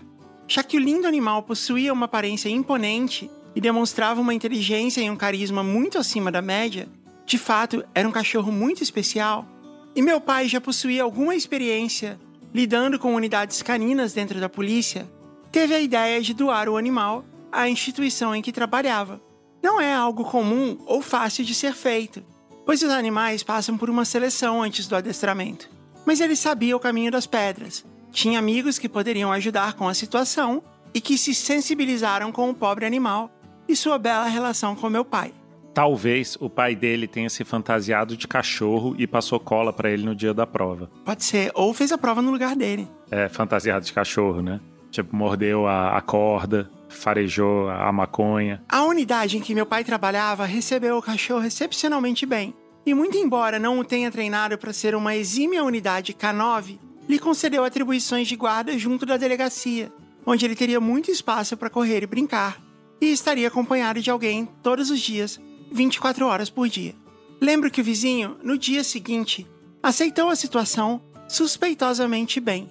Já que o lindo animal possuía uma aparência imponente e demonstrava uma inteligência e um carisma muito acima da média, de fato era um cachorro muito especial, e meu pai já possuía alguma experiência lidando com unidades caninas dentro da polícia, teve a ideia de doar o animal à instituição em que trabalhava. Não é algo comum ou fácil de ser feito, pois os animais passam por uma seleção antes do adestramento. Mas ele sabia o caminho das pedras, tinha amigos que poderiam ajudar com a situação e que se sensibilizaram com o pobre animal e sua bela relação com meu pai. Talvez o pai dele tenha se fantasiado de cachorro e passou cola pra ele no dia da prova. Pode ser, ou fez a prova no lugar dele. É, fantasiado de cachorro, né? Tipo, mordeu a, a corda, farejou a maconha. A unidade em que meu pai trabalhava recebeu o cachorro excepcionalmente bem. E muito embora não o tenha treinado para ser uma exímia unidade K9, lhe concedeu atribuições de guarda junto da delegacia, onde ele teria muito espaço para correr e brincar, e estaria acompanhado de alguém todos os dias, 24 horas por dia. Lembro que o vizinho, no dia seguinte, aceitou a situação suspeitosamente bem.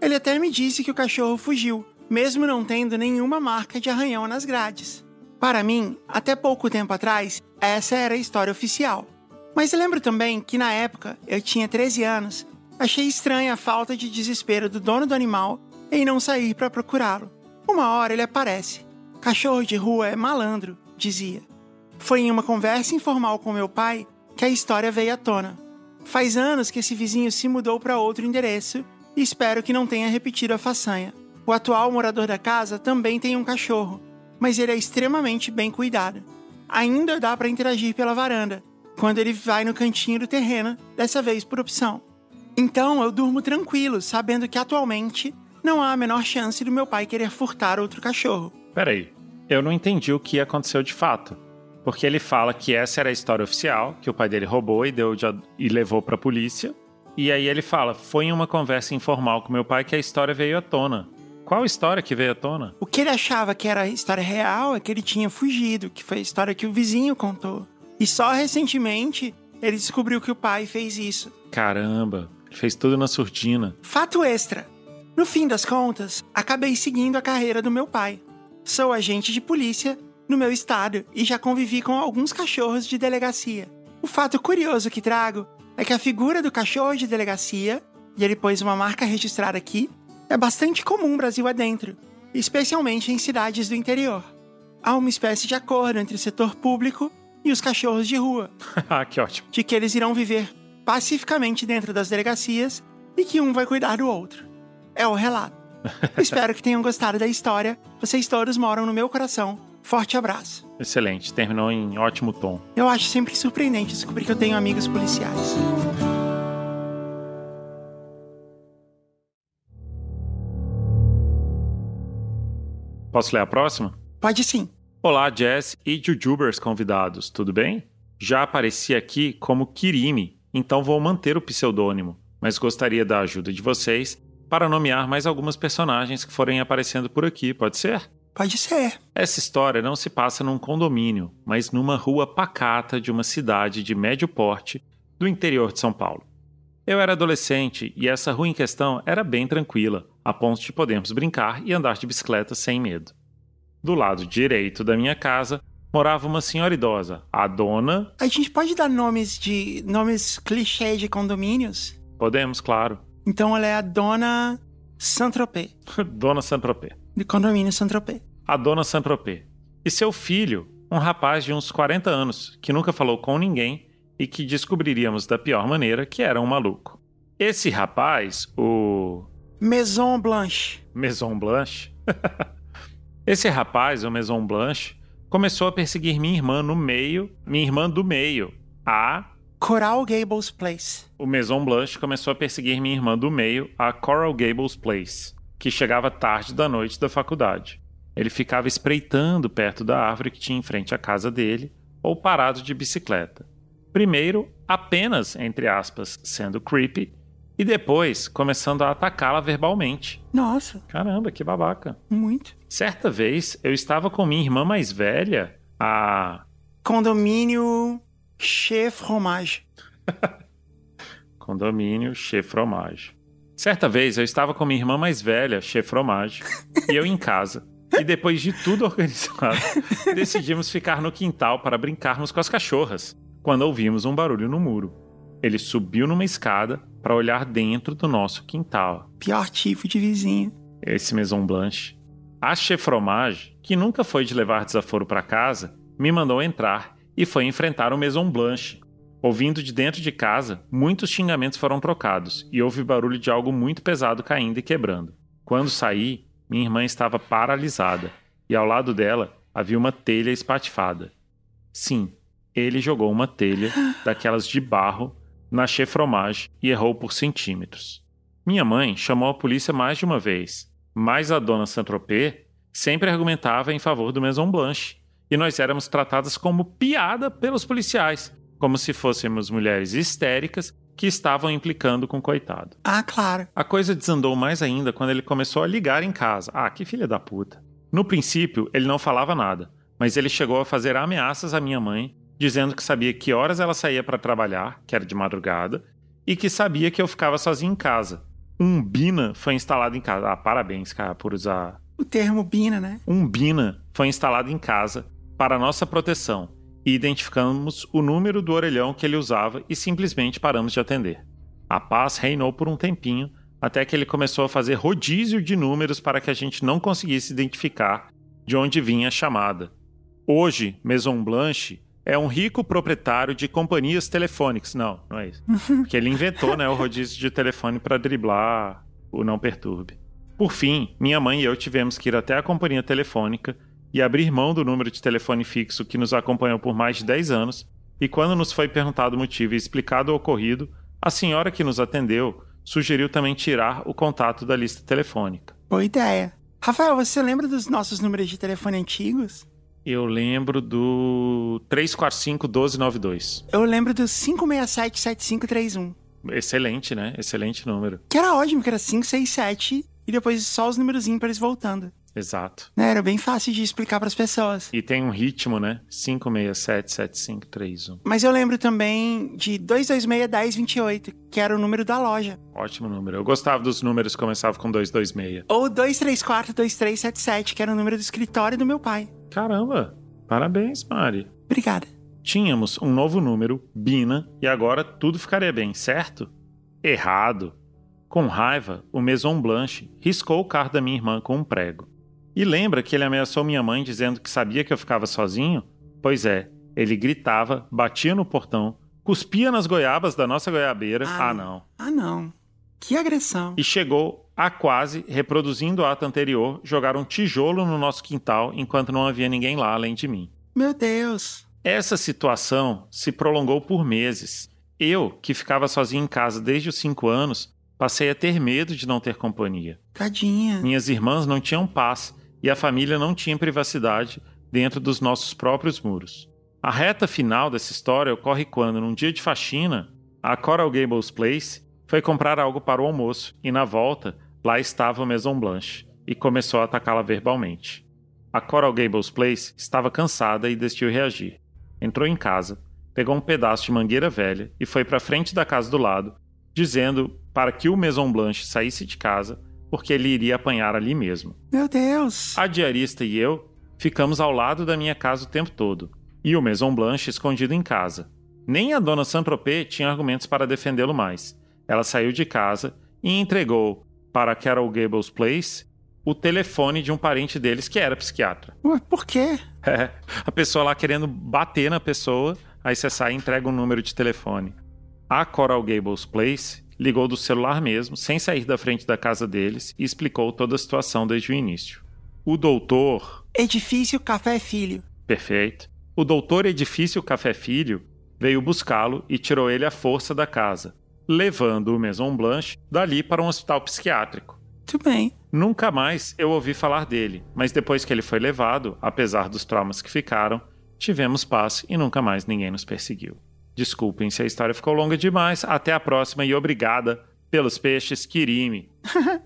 Ele até me disse que o cachorro fugiu, mesmo não tendo nenhuma marca de arranhão nas grades. Para mim, até pouco tempo atrás, essa era a história oficial. Mas lembro também que na época, eu tinha 13 anos, achei estranha a falta de desespero do dono do animal em não sair para procurá-lo. Uma hora ele aparece. Cachorro de rua é malandro, dizia. Foi em uma conversa informal com meu pai que a história veio à tona. Faz anos que esse vizinho se mudou para outro endereço e espero que não tenha repetido a façanha. O atual morador da casa também tem um cachorro, mas ele é extremamente bem cuidado. Ainda dá para interagir pela varanda, quando ele vai no cantinho do terreno, dessa vez por opção. Então eu durmo tranquilo, sabendo que atualmente não há a menor chance do meu pai querer furtar outro cachorro. Peraí, eu não entendi o que aconteceu de fato. Porque ele fala que essa era a história oficial, que o pai dele roubou e, deu de, e levou pra polícia. E aí ele fala: foi em uma conversa informal com meu pai que a história veio à tona. Qual história que veio à tona? O que ele achava que era a história real é que ele tinha fugido, que foi a história que o vizinho contou. E só recentemente ele descobriu que o pai fez isso. Caramba, fez tudo na surdina. Fato extra: no fim das contas, acabei seguindo a carreira do meu pai. Sou agente de polícia no meu estado e já convivi com alguns cachorros de delegacia. O fato curioso que trago é que a figura do cachorro de delegacia, e ele pôs uma marca registrada aqui, é bastante comum Brasil adentro, especialmente em cidades do interior. Há uma espécie de acordo entre o setor público e os cachorros de rua, Ah, que ótimo. de que eles irão viver pacificamente dentro das delegacias e que um vai cuidar do outro. É o relato. Espero que tenham gostado da história. Vocês todos moram no meu coração. Forte abraço. Excelente, terminou em ótimo tom. Eu acho sempre surpreendente descobrir que eu tenho amigos policiais. Posso ler a próxima? Pode sim. Olá, Jess e Jujubers convidados, tudo bem? Já apareci aqui como Kirimi, então vou manter o pseudônimo, mas gostaria da ajuda de vocês para nomear mais algumas personagens que forem aparecendo por aqui, pode ser? Pode ser. Essa história não se passa num condomínio, mas numa rua pacata de uma cidade de médio porte do interior de São Paulo. Eu era adolescente e essa rua em questão era bem tranquila, a ponto de podermos brincar e andar de bicicleta sem medo. Do lado direito da minha casa morava uma senhora idosa, a dona. A gente pode dar nomes de. nomes clichê de condomínios? Podemos, claro. Então ela é a dona Saint-Tropez, dona Saint-Tropez. do condomínio Saint-Tropez. a dona Saint-Tropez. E seu filho, um rapaz de uns 40 anos, que nunca falou com ninguém e que descobriríamos da pior maneira que era um maluco. Esse rapaz, o Maison Blanche. Maison Blanche. Esse rapaz, o Maison Blanche, começou a perseguir minha irmã no meio, minha irmã do meio, a Coral Gables Place. o Maison Blanche começou a perseguir minha irmã do meio, a Coral Gables Place, que chegava tarde da noite da faculdade. Ele ficava espreitando perto da árvore que tinha em frente à casa dele, ou parado de bicicleta. Primeiro, apenas, entre aspas, sendo creepy, e depois começando a atacá-la verbalmente. Nossa, Caramba, que babaca. muito. Certa vez, eu estava com minha irmã mais velha, a Condomínio Chez Fromage. Condomínio Chez Fromage. Certa vez eu estava com minha irmã mais velha, Chez Fromage, e eu em casa. E depois de tudo organizado, decidimos ficar no quintal para brincarmos com as cachorras, quando ouvimos um barulho no muro. Ele subiu numa escada para olhar dentro do nosso quintal. Pior tipo de vizinho. Esse Maison Blanche. A Chez Fromage, que nunca foi de levar desaforo para casa, me mandou entrar e foi enfrentar o Maison Blanche. Ouvindo de dentro de casa, muitos xingamentos foram trocados e houve barulho de algo muito pesado caindo e quebrando. Quando saí, minha irmã estava paralisada e ao lado dela havia uma telha espatifada. Sim, ele jogou uma telha daquelas de barro na Chez Fromage e errou por centímetros. Minha mãe chamou a polícia mais de uma vez, mas a dona Saint-Tropez sempre argumentava em favor do Maison Blanche, e nós éramos tratadas como piada pelos policiais, como se fôssemos mulheres histéricas que estavam implicando com o coitado. Ah, claro. A coisa desandou mais ainda quando ele começou a ligar em casa. Ah, que filha da puta. No princípio, ele não falava nada, mas ele chegou a fazer ameaças à minha mãe, dizendo que sabia que horas ela saía para trabalhar, que era de madrugada, e que sabia que eu ficava sozinho em casa. Um Bina foi instalado em casa. Ah, parabéns, cara, por usar. O termo Bina, né? Um Bina foi instalado em casa para nossa proteção e identificamos o número do orelhão que ele usava e simplesmente paramos de atender. A paz reinou por um tempinho, até que ele começou a fazer rodízio de números para que a gente não conseguisse identificar de onde vinha a chamada. Hoje, Maison Blanche é um rico proprietário de companhias telefônicas. Não, não é isso. Porque ele inventou né, o rodízio de telefone para driblar o não perturbe. Por fim, minha mãe e eu tivemos que ir até a companhia telefônica e abrir mão do número de telefone fixo que nos acompanhou por mais de 10 anos, e quando nos foi perguntado o motivo e explicado o ocorrido, a senhora que nos atendeu sugeriu também tirar o contato da lista telefônica. Boa ideia. Rafael, você lembra dos nossos números de telefone antigos? Eu lembro do 345-1292. Eu lembro do 567-7531. Excelente, né? Excelente número. Que era ótimo, que era 567 e depois só os números ímpares voltando. Exato. Né? Era bem fácil de explicar pras pessoas. E tem um ritmo, né? 5677531. Mas eu lembro também de 226-1028, que era o número da loja. Ótimo número. Eu gostava dos números que começavam com 226. Ou 234-2377, que era o número do escritório do meu pai. Caramba! Parabéns, Mari. Obrigada. Tínhamos um novo número, Bina, e agora tudo ficaria bem, certo? Errado. Com raiva, o Maison Blanche riscou o carro da minha irmã com um prego. E lembra que ele ameaçou minha mãe dizendo que sabia que eu ficava sozinho? Pois é, ele gritava, batia no portão, cuspia nas goiabas da nossa goiabeira. Ah, não. Ah, não. Que agressão. E chegou a quase, reproduzindo o ato anterior, jogar um tijolo no nosso quintal enquanto não havia ninguém lá além de mim. Meu Deus. Essa situação se prolongou por meses. Eu, que ficava sozinho em casa desde os cinco anos, passei a ter medo de não ter companhia. Tadinha. Minhas irmãs não tinham paz e a família não tinha privacidade dentro dos nossos próprios muros. A reta final dessa história ocorre quando, num dia de faxina, a Coral Gables Place foi comprar algo para o almoço e, na volta, lá estava a Maison Blanche e começou a atacá-la verbalmente. A Coral Gables Place estava cansada e decidiu reagir. Entrou em casa, pegou um pedaço de mangueira velha e foi para a frente da casa do lado, dizendo para que o Maison Blanche saísse de casa, porque ele iria apanhar ali mesmo. Meu Deus. A diarista e eu ficamos ao lado da minha casa o tempo todo, e o Maison Blanche escondido em casa. Nem a dona Saint-Tropez tinha argumentos para defendê-lo mais. Ela saiu de casa e entregou para Carol Gables Place o telefone de um parente deles que era psiquiatra. Ué, por quê? É, a pessoa lá querendo bater na pessoa, aí você sai e entrega um número de telefone. A Coral Gables Place ligou do celular mesmo, sem sair da frente da casa deles, e explicou toda a situação desde o início. O doutor. Edifício Café Filho. Perfeito. O doutor Edifício Café Filho veio buscá-lo e tirou ele à força da casa, levando o Maison Blanche dali para um hospital psiquiátrico. Tudo bem. Nunca mais eu ouvi falar dele, mas depois que ele foi levado, apesar dos traumas que ficaram, tivemos paz e nunca mais ninguém nos perseguiu. Desculpem se a história ficou longa demais. Até a próxima e obrigada pelos peixes, Kirimi.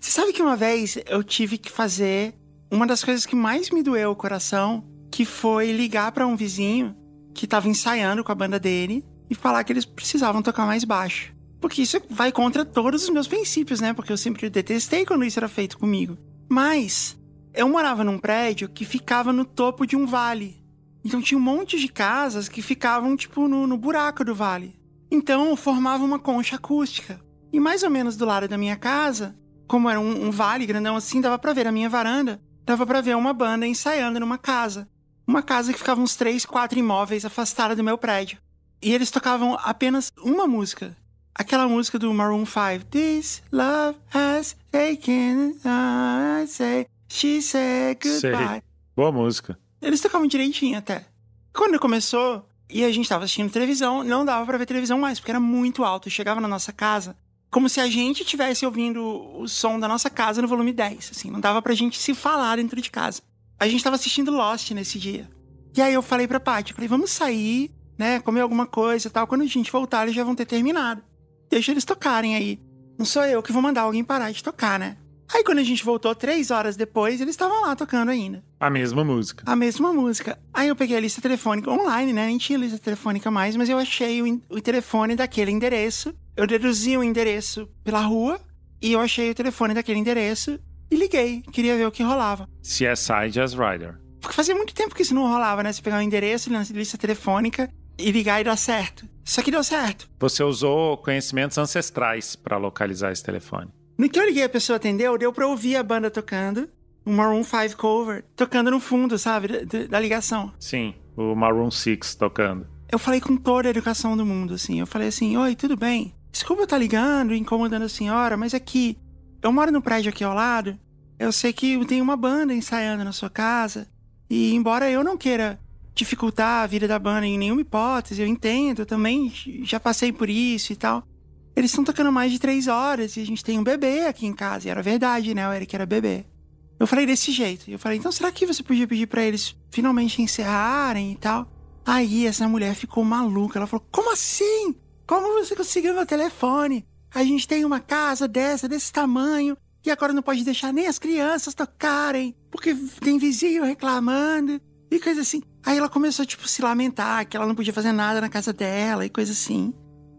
Você sabe que uma vez eu tive que fazer uma das coisas que mais me doeu o coração, que foi ligar para um vizinho que estava ensaiando com a banda dele e falar que eles precisavam tocar mais baixo. Porque isso vai contra todos os meus princípios, né? Porque eu sempre detestei quando isso era feito comigo. Mas eu morava num prédio que ficava no topo de um vale. Então tinha um monte de casas que ficavam, tipo, no, no buraco do vale. Então formava uma concha acústica. E mais ou menos do lado da minha casa, como era um, um vale grandão assim, dava pra ver a minha varanda, dava pra ver uma banda ensaiando numa casa. Uma casa que ficava uns três, quatro imóveis afastada do meu prédio. E eles tocavam apenas uma música, Aquela música do Maroon 5. This love has taken, I say, she said goodbye. Sei. Boa música. Eles tocavam direitinho até. Quando começou, e a gente tava assistindo televisão, não dava para ver televisão mais, porque era muito alto. Chegava na nossa casa, como se a gente estivesse ouvindo o som da nossa casa no volume 10, assim. Não dava pra gente se falar dentro de casa. A gente tava assistindo Lost nesse dia. E aí eu falei pra Paty, falei, vamos sair, né, comer alguma coisa e tal. Quando a gente voltar, eles já vão ter terminado deixa eles tocarem aí. Não sou eu que vou mandar alguém parar de tocar, né? Aí quando a gente voltou três horas depois, eles estavam lá tocando ainda. A mesma música. A mesma música. Aí eu peguei a lista telefônica online, né? Nem tinha lista telefônica mais, mas eu achei o, o telefone daquele endereço. Eu deduzi o endereço pela rua e eu achei o telefone daquele endereço e liguei. Queria ver o que rolava. CSI Jazz Rider. Porque fazia muito tempo que isso não rolava, né? Você pegar o um endereço na lista telefônica e ligar e dar certo. Isso aqui deu certo. Você usou conhecimentos ancestrais para localizar esse telefone. No que eu liguei, a pessoa atendeu, deu pra ouvir a banda tocando, o Maroon 5 cover, tocando no fundo, sabe, da, da ligação. Sim, o Maroon 6 tocando. Eu falei com toda a educação do mundo, assim. Eu falei assim: Oi, tudo bem? Desculpa eu estar tá ligando, incomodando a senhora, mas aqui, é eu moro no prédio aqui ao lado. Eu sei que tem uma banda ensaiando na sua casa. E embora eu não queira dificultar a vida da banda em nenhuma hipótese, eu entendo, eu também já passei por isso e tal. Eles estão tocando mais de três horas e a gente tem um bebê aqui em casa. E era verdade, né? O Eric era bebê. Eu falei desse jeito. Eu falei, então será que você podia pedir para eles finalmente encerrarem e tal? Aí essa mulher ficou maluca. Ela falou: Como assim? Como você conseguiu meu telefone? A gente tem uma casa dessa, desse tamanho, e agora não pode deixar nem as crianças tocarem, porque tem vizinho reclamando e coisa assim. Aí ela começou, tipo, se lamentar que ela não podia fazer nada na casa dela e coisa assim.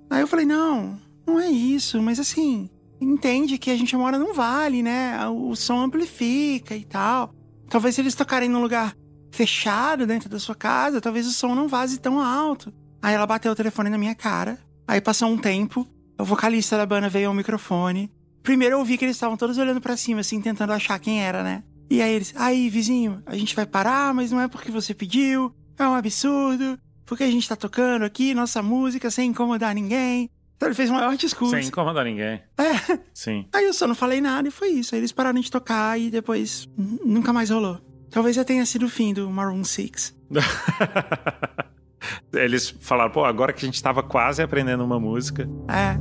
Aí eu falei, não, não é isso, mas assim, entende que a gente mora num vale, né? O som amplifica e tal. Talvez se eles tocarem num lugar fechado dentro da sua casa, talvez o som não vaze tão alto. Aí ela bateu o telefone na minha cara. Aí passou um tempo, o vocalista da banda veio ao microfone. Primeiro eu ouvi que eles estavam todos olhando para cima, assim, tentando achar quem era, né? E aí eles, aí, vizinho, a gente vai parar, mas não é porque você pediu, é um absurdo, porque a gente tá tocando aqui nossa música sem incomodar ninguém. Então ele fez um maior discurso. Sem incomodar ninguém. É. Sim. Aí eu só não falei nada e foi isso. Aí eles pararam de tocar e depois nunca mais rolou. Talvez já tenha sido o fim do Maroon 6. Eles falaram, pô, agora que a gente tava quase aprendendo uma música. É.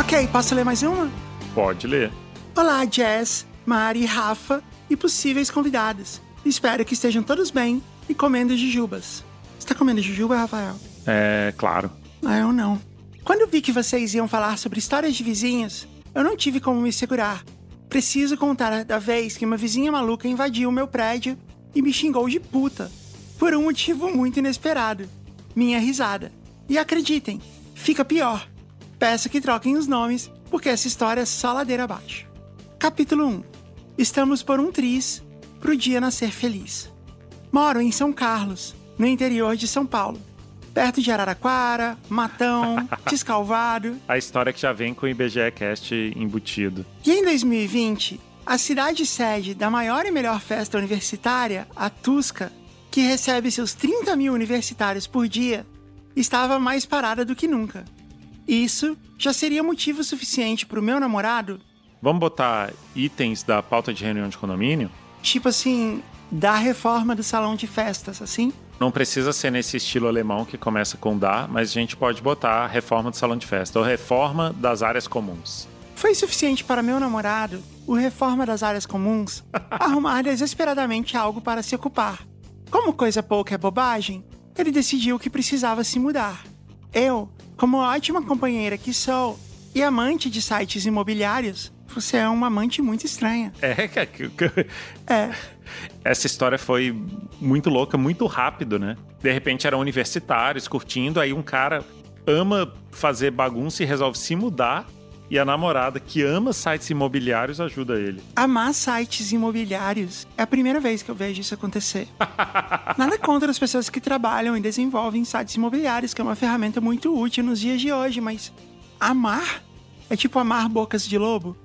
Ok, posso ler mais uma? Pode ler. Olá, Jess, Mari, Rafa e possíveis convidados. Espero que estejam todos bem e comendo jujubas. Você tá comendo jujuba, Rafael? É, claro. Ah, eu não. Quando vi que vocês iam falar sobre histórias de vizinhos, eu não tive como me segurar. Preciso contar da vez que uma vizinha maluca invadiu o meu prédio e me xingou de puta. Por um motivo muito inesperado. Minha risada. E acreditem, fica pior. Peço que troquem os nomes, porque essa história é só ladeira abaixo. Capítulo 1. Estamos por um triz pro dia nascer feliz. Moro em São Carlos, no interior de São Paulo. Perto de Araraquara, Matão, Descalvado. A história que já vem com o IBGE Cast embutido. E em 2020, a cidade sede da maior e melhor festa universitária, a Tusca, que recebe seus 30 mil universitários por dia, estava mais parada do que nunca. Isso já seria motivo suficiente para o meu namorado, Vamos botar itens da pauta de reunião de condomínio? tipo assim, da reforma do salão de festas, assim? Não precisa ser nesse estilo alemão que começa com da, mas a gente pode botar reforma do salão de festa ou reforma das áreas comuns. Foi suficiente para meu namorado, o reforma das áreas comuns, arrumar desesperadamente algo para se ocupar. Como coisa pouca é bobagem, ele decidiu que precisava se mudar. Eu, como ótima companheira que sou e amante de sites imobiliários, você é uma amante muito estranha. É, É, essa história foi muito louca, muito rápido, né? De repente eram universitários curtindo, aí um cara ama fazer bagunça e resolve se mudar, e a namorada que ama sites imobiliários ajuda ele. amar sites imobiliários é a primeira vez que eu vejo isso acontecer. Nada contra as pessoas que trabalham e desenvolvem sites imobiliários, que é uma ferramenta muito útil nos dias de hoje, mas amar é tipo amar bocas de lobo.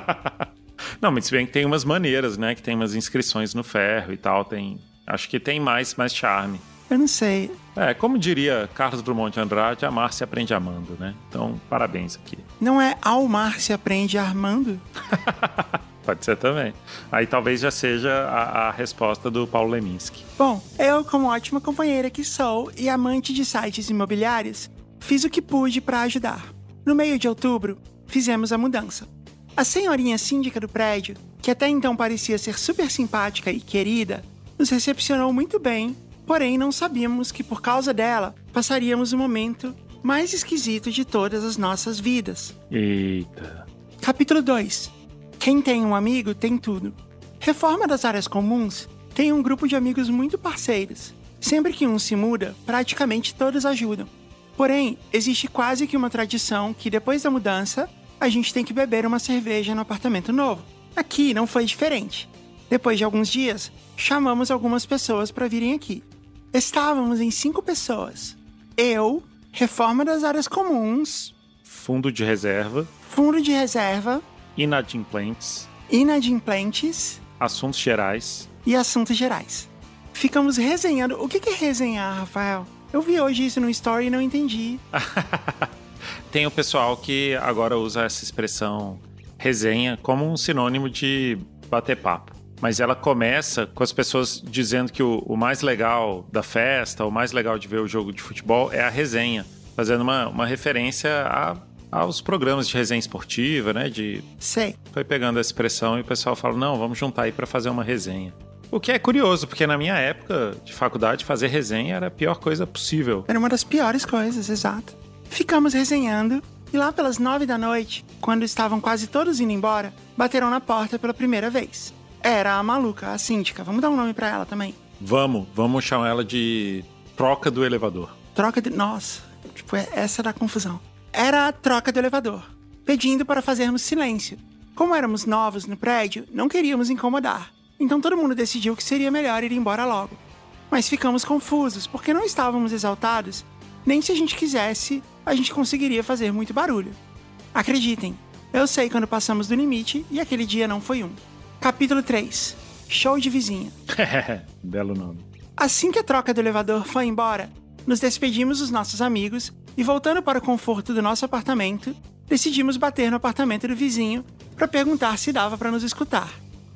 Não, mas se bem que tem umas maneiras, né? Que tem umas inscrições no ferro e tal, tem... Acho que tem mais, mais charme. Eu não sei. É, como diria Carlos Drummond de Andrade, amar se aprende amando, né? Então, parabéns aqui. Não é ao mar se aprende armando? Pode ser também. Aí talvez já seja a, a resposta do Paulo Leminski. Bom, eu, como ótima companheira que sou e amante de sites imobiliários, fiz o que pude para ajudar. No meio de outubro, fizemos a mudança. A senhorinha síndica do prédio, que até então parecia ser super simpática e querida, nos recepcionou muito bem, porém não sabíamos que por causa dela passaríamos o momento mais esquisito de todas as nossas vidas. Eita. Capítulo 2 Quem tem um amigo tem tudo. Reforma das áreas comuns tem um grupo de amigos muito parceiros. Sempre que um se muda, praticamente todos ajudam. Porém, existe quase que uma tradição que depois da mudança, a gente tem que beber uma cerveja no apartamento novo. Aqui não foi diferente. Depois de alguns dias, chamamos algumas pessoas para virem aqui. Estávamos em cinco pessoas. Eu, reforma das áreas comuns, Fundo de reserva, fundo de reserva, inadimplentes, inadimplentes assuntos gerais. e assuntos gerais. Ficamos resenhando. O que é resenhar, Rafael? Eu vi hoje isso no story e não entendi. Tem o pessoal que agora usa essa expressão resenha como um sinônimo de bater papo. Mas ela começa com as pessoas dizendo que o, o mais legal da festa, o mais legal de ver o jogo de futebol é a resenha, fazendo uma, uma referência a- aos programas de resenha esportiva, né? De Sei. foi pegando essa expressão e o pessoal fala: não, vamos juntar aí para fazer uma resenha. O que é curioso, porque na minha época de faculdade, fazer resenha era a pior coisa possível. Era uma das piores coisas, exato. Ficamos resenhando e lá pelas nove da noite, quando estavam quase todos indo embora, bateram na porta pela primeira vez. Era a maluca, a síndica. Vamos dar um nome pra ela também. Vamos, vamos chamar ela de troca do elevador. Troca de. Nossa, Tipo, é- essa era a confusão. Era a troca do elevador, pedindo para fazermos silêncio. Como éramos novos no prédio, não queríamos incomodar. Então todo mundo decidiu que seria melhor ir embora logo. Mas ficamos confusos porque não estávamos exaltados, nem se a gente quisesse, a gente conseguiria fazer muito barulho. Acreditem, eu sei quando passamos do limite e aquele dia não foi um. Capítulo 3 Show de vizinha. Belo nome. Assim que a troca do elevador foi embora, nos despedimos dos nossos amigos e, voltando para o conforto do nosso apartamento, decidimos bater no apartamento do vizinho para perguntar se dava para nos escutar.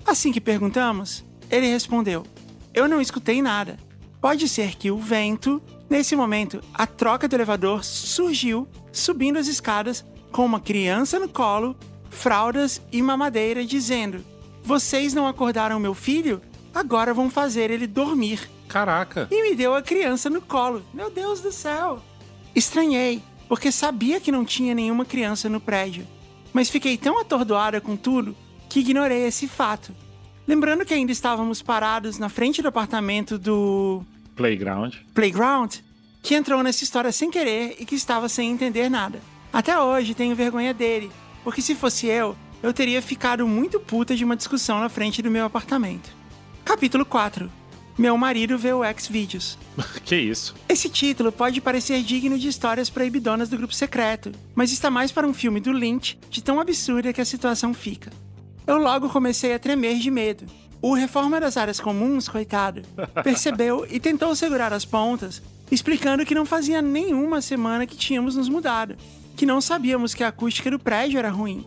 Assim que perguntamos, ele respondeu: Eu não escutei nada. Pode ser que o vento. Nesse momento, a troca do elevador surgiu, subindo as escadas, com uma criança no colo, fraldas e mamadeira, dizendo: Vocês não acordaram meu filho? Agora vão fazer ele dormir Caraca. e me deu a criança no colo. Meu Deus do céu! Estranhei, porque sabia que não tinha nenhuma criança no prédio, mas fiquei tão atordoada com tudo que ignorei esse fato. Lembrando que ainda estávamos parados na frente do apartamento do Playground. Playground, que entrou nessa história sem querer e que estava sem entender nada. Até hoje tenho vergonha dele, porque se fosse eu, eu teria ficado muito puta de uma discussão na frente do meu apartamento. Capítulo 4 Meu marido vê o X-Vídeos. que isso? Esse título pode parecer digno de histórias proibidonas do grupo secreto, mas está mais para um filme do Lynch, de tão absurda que a situação fica. Eu logo comecei a tremer de medo. O reforma das áreas comuns, coitado, percebeu e tentou segurar as pontas, explicando que não fazia nenhuma semana que tínhamos nos mudado, que não sabíamos que a acústica do prédio era ruim.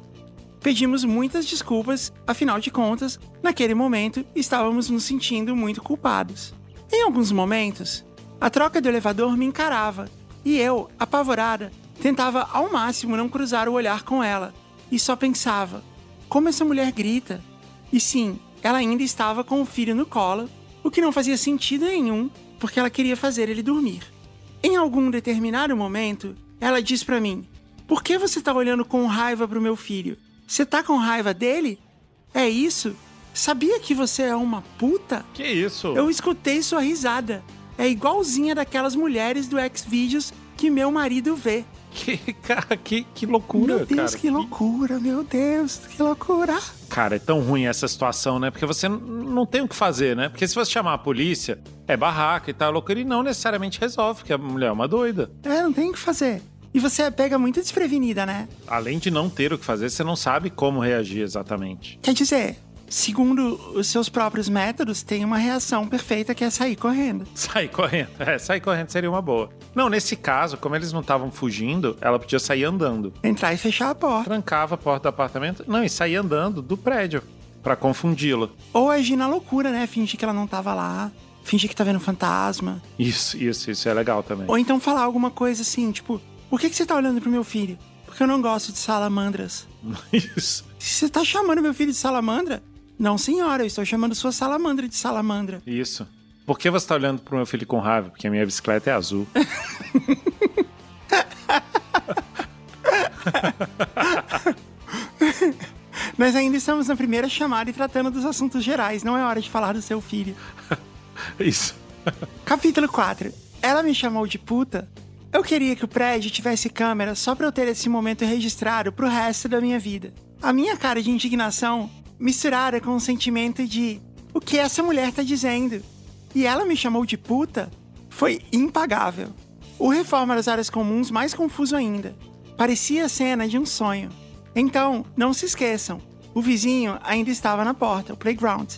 Pedimos muitas desculpas, afinal de contas, naquele momento estávamos nos sentindo muito culpados. Em alguns momentos, a troca do elevador me encarava e eu, apavorada, tentava ao máximo não cruzar o olhar com ela e só pensava: como essa mulher grita? E sim, ela ainda estava com o filho no colo, o que não fazia sentido nenhum, porque ela queria fazer ele dormir. Em algum determinado momento, ela diz pra mim: Por que você tá olhando com raiva pro meu filho? Você tá com raiva dele? É isso? Sabia que você é uma puta? Que isso? Eu escutei sua risada. É igualzinha daquelas mulheres do Xvideos que meu marido vê. Que, cara, que, que loucura, meu Deus, cara. que loucura, meu Deus, que loucura. Cara, é tão ruim essa situação, né? Porque você não tem o que fazer, né? Porque se você chamar a polícia, é barraca e tal, loucura, e não necessariamente resolve, porque a mulher é uma doida. É, não tem o que fazer. E você pega muito desprevenida, né? Além de não ter o que fazer, você não sabe como reagir exatamente. Quer dizer, segundo os seus próprios métodos, tem uma reação perfeita que é sair correndo. Sair correndo. É, sair correndo seria uma boa. Não, nesse caso, como eles não estavam fugindo, ela podia sair andando. Entrar e fechar a porta. Trancava a porta do apartamento. Não, e sair andando do prédio. Pra confundi-lo. Ou agir na loucura, né? Fingir que ela não tava lá. Fingir que tá vendo fantasma. Isso, isso, isso é legal também. Ou então falar alguma coisa assim, tipo, por que, que você tá olhando pro meu filho? Porque eu não gosto de salamandras. Isso. Você tá chamando meu filho de salamandra? Não, senhora, eu estou chamando sua salamandra de salamandra. Isso. Por que você tá olhando pro meu filho com raiva? Porque a minha bicicleta é azul. Nós ainda estamos na primeira chamada e tratando dos assuntos gerais, não é hora de falar do seu filho. Isso. Capítulo 4. Ela me chamou de puta. Eu queria que o prédio tivesse câmera só pra eu ter esse momento registrado pro resto da minha vida. A minha cara de indignação misturada com o sentimento de o que essa mulher tá dizendo. E ela me chamou de puta foi impagável. O Reforma das Áreas Comuns mais confuso ainda. Parecia a cena de um sonho. Então, não se esqueçam, o vizinho ainda estava na porta, o playground.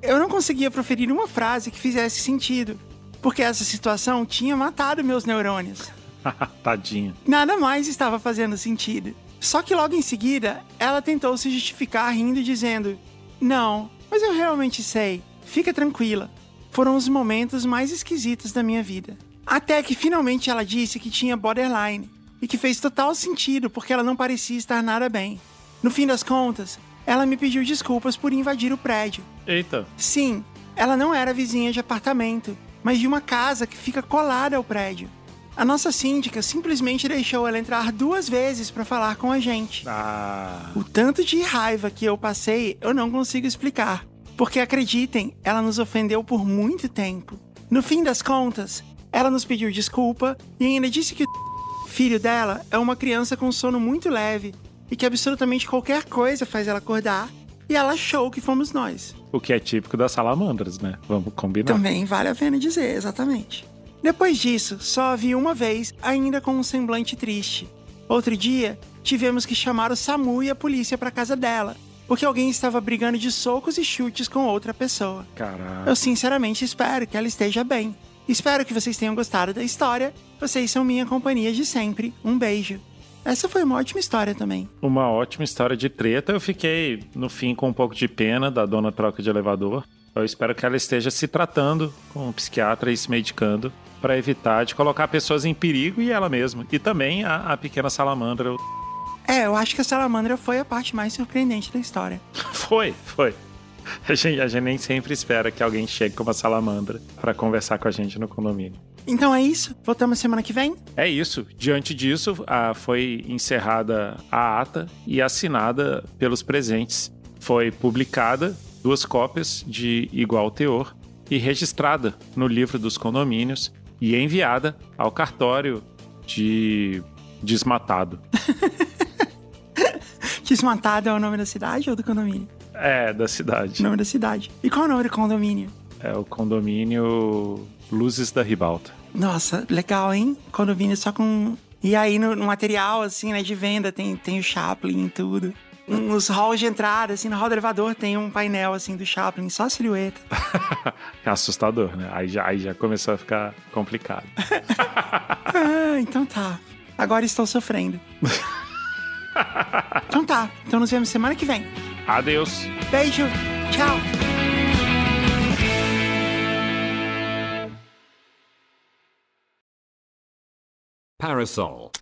Eu não conseguia proferir uma frase que fizesse sentido, porque essa situação tinha matado meus neurônios. Tadinha. Nada mais estava fazendo sentido. Só que logo em seguida, ela tentou se justificar rindo, dizendo: Não, mas eu realmente sei. Fica tranquila. Foram os momentos mais esquisitos da minha vida. Até que finalmente ela disse que tinha borderline. E que fez total sentido porque ela não parecia estar nada bem. No fim das contas, ela me pediu desculpas por invadir o prédio. Eita. Sim, ela não era vizinha de apartamento, mas de uma casa que fica colada ao prédio. A nossa síndica simplesmente deixou ela entrar duas vezes para falar com a gente. Ah. O tanto de raiva que eu passei, eu não consigo explicar. Porque acreditem, ela nos ofendeu por muito tempo. No fim das contas, ela nos pediu desculpa e ainda disse que o filho dela é uma criança com sono muito leve e que absolutamente qualquer coisa faz ela acordar, e ela achou que fomos nós. O que é típico das salamandras, né? Vamos combinar. Também vale a pena dizer, exatamente. Depois disso, só a vi uma vez, ainda com um semblante triste. Outro dia, tivemos que chamar o SAMU e a polícia para casa dela, porque alguém estava brigando de socos e chutes com outra pessoa. Caraca. Eu sinceramente espero que ela esteja bem. Espero que vocês tenham gostado da história. Vocês são minha companhia de sempre. Um beijo. Essa foi uma ótima história também. Uma ótima história de treta. Eu fiquei, no fim, com um pouco de pena da dona troca de elevador. Eu espero que ela esteja se tratando com um psiquiatra e se medicando para evitar de colocar pessoas em perigo e ela mesma. E também a, a pequena salamandra. É, eu acho que a salamandra foi a parte mais surpreendente da história. Foi, foi. A gente, a gente nem sempre espera que alguém chegue com uma salamandra para conversar com a gente no condomínio. Então é isso. Voltamos semana que vem? É isso. Diante disso, a, foi encerrada a ata e assinada pelos presentes. Foi publicada duas cópias de igual teor e registrada no livro dos condomínios e enviada ao cartório de Desmatado. Desmatado é o nome da cidade ou do condomínio? É, da cidade. O nome da cidade. E qual é o nome do condomínio? É o condomínio Luzes da Ribalta. Nossa, legal, hein? Condomínio só com. E aí no, no material, assim, né, de venda, tem, tem o Chaplin e tudo. Nos halls de entrada, assim, no hall do elevador tem um painel, assim, do Chaplin, só a silhueta. é assustador, né? Aí já, aí já começou a ficar complicado. ah, então tá. Agora estou sofrendo. então tá. Então nos vemos semana que vem. Adeus. Beijo. Tchau. Parasol